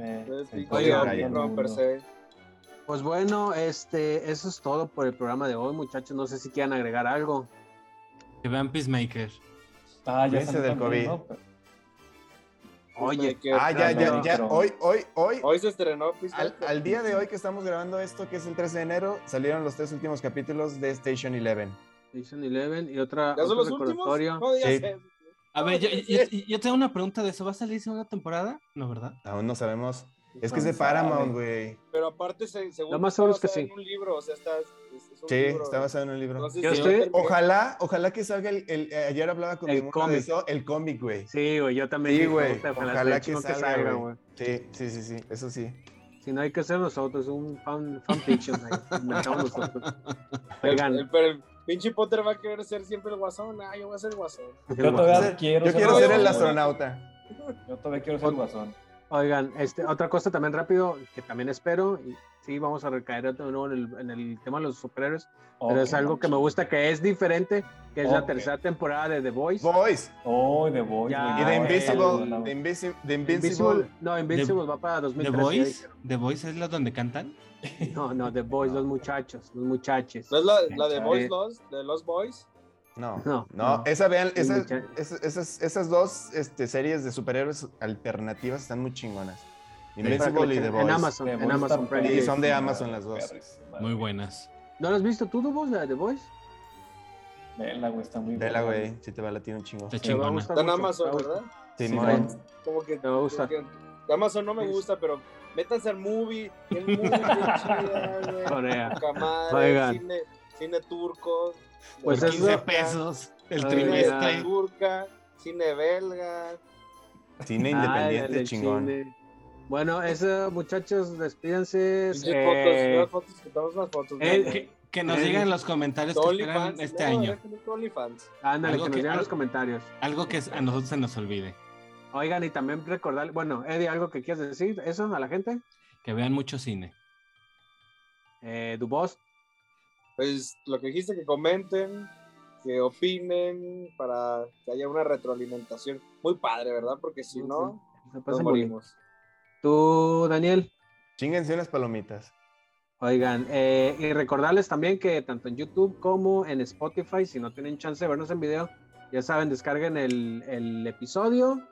Eh, es sí, pico Oiga, de oiga, Omicron per se. Pues bueno, este, eso es todo por el programa de hoy, muchachos. No sé si quieran agregar algo. Que vean Peacemaker. Ah, ya salió del COVID. Oye, Ah, ya, ya, ya. Hoy, hoy, hoy. Hoy se estrenó Al, al día de hoy que estamos grabando esto, que es el 13 de enero, salieron los tres últimos capítulos de Station Eleven. Station Eleven y otra, ¿Ya son los últimos? No Sí. A ver, yo, yo, yo tengo una pregunta de eso. ¿Va a salir segunda temporada? No, ¿verdad? Aún no sabemos. Es que es de. Paramount, güey. Pero aparte, se, según Lo más seguro es que sí. en un libro, o sea, está, es, es un Sí, libro. está basado en un libro. No sé Yo si estoy-. Ojalá, ojalá que salga el, el- eh, ayer hablaba con El mi morra de cómic. eso, el cómic, güey. Sí, güey, yo también. Sí, güey. Ojalá que chingo salga, güey. Sí, sí, sí, sí, eso sí. Si no hay que hacer nosotros, un fan, fanfiction. ahí, nosotros. Oigan, el- pero el pinche Potter va a querer ser siempre el guasón. Ah, yo voy a ser el guasón. Yo todavía quiero Yo ser quiero ser el astronauta. Yo todavía quiero ser el guasón. Oigan, este, otra cosa también rápido, que también espero, y sí, vamos a recaer de nuevo en el, en el tema de los superhéroes, pero es algo que me gusta, que es diferente, que es la Ok. tercera temporada de The Voice. Boys. Oh, The Voice, Ya. Y de Ah, Invisible. De Invisible. Invincible, Invincible. no, Invincible va para ¿The 2013. Voice? ¿The Voice es la donde cantan? No, no, The Boys, los muchachos, los muchachos. ¿No es la, la de Boys Lost? ¿De Los Boys? No, No, no, esa vean, Sí, esas, esas, esas dos este, series de superhéroes alternativas están muy chingonas. Invincible y The En Voice. Amazon, The en Amazon Prime. Sí, Video. son de Amazon las dos. Muy buenas. ¿No lo has visto tú, The Voice, la de The Voice? Vela, güey, está muy Vela, buena. güey, si te va a latir un chingo. Está chingona. Está en Amazon, te va a gustar. ¿verdad? Simón. Como que Te va a gustar. Amazon no me Sí. gusta, pero métanse al movie. El movie bien chida, güey. Corea. Oigan. Cine, cine turco. Pues Por eso- 15 pesos. El trimestre. turca, cine belga. Cine independiente, chingón. Bueno, eso, muchachos, despídanse. Eh, fotos, unas fotos, que tomamos unas fotos. eh, ¿no? Que, que nos Eh, digan en los comentarios que esperan este no, año. ándale, algo que nos que- digan en los algo- comentarios. Algo que a nosotros se nos olvide. Oigan, y también recordar, bueno, Eddie, algo que quieras decir, eso a la gente. Que vean mucho cine. Eh, Dubos, Pues lo que dijiste, que comenten, que opinen, para que haya una retroalimentación. Muy padre, ¿verdad? Porque si no, se nos morimos. Tú, Daniel. Chinguense unas palomitas. Oigan, eh, y recordarles también que tanto en YouTube como en Spotify, si no tienen chance de vernos en video, ya saben, descarguen el, el episodio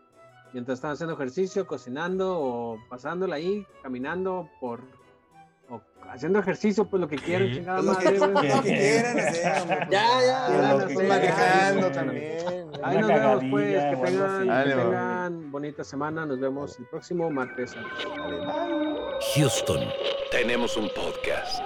mientras están haciendo ejercicio, cocinando o pasándola ahí, caminando por haciendo ejercicio, pues lo que quieran, chingada Lo madre, güey. lo que quieran hacer, hombre. pues, Ya, ya, lo que manejando también. Ahí nos vemos, pues, que tengan, que tengan bonita semana, nos vemos el próximo martes. Houston, tenemos un podcast.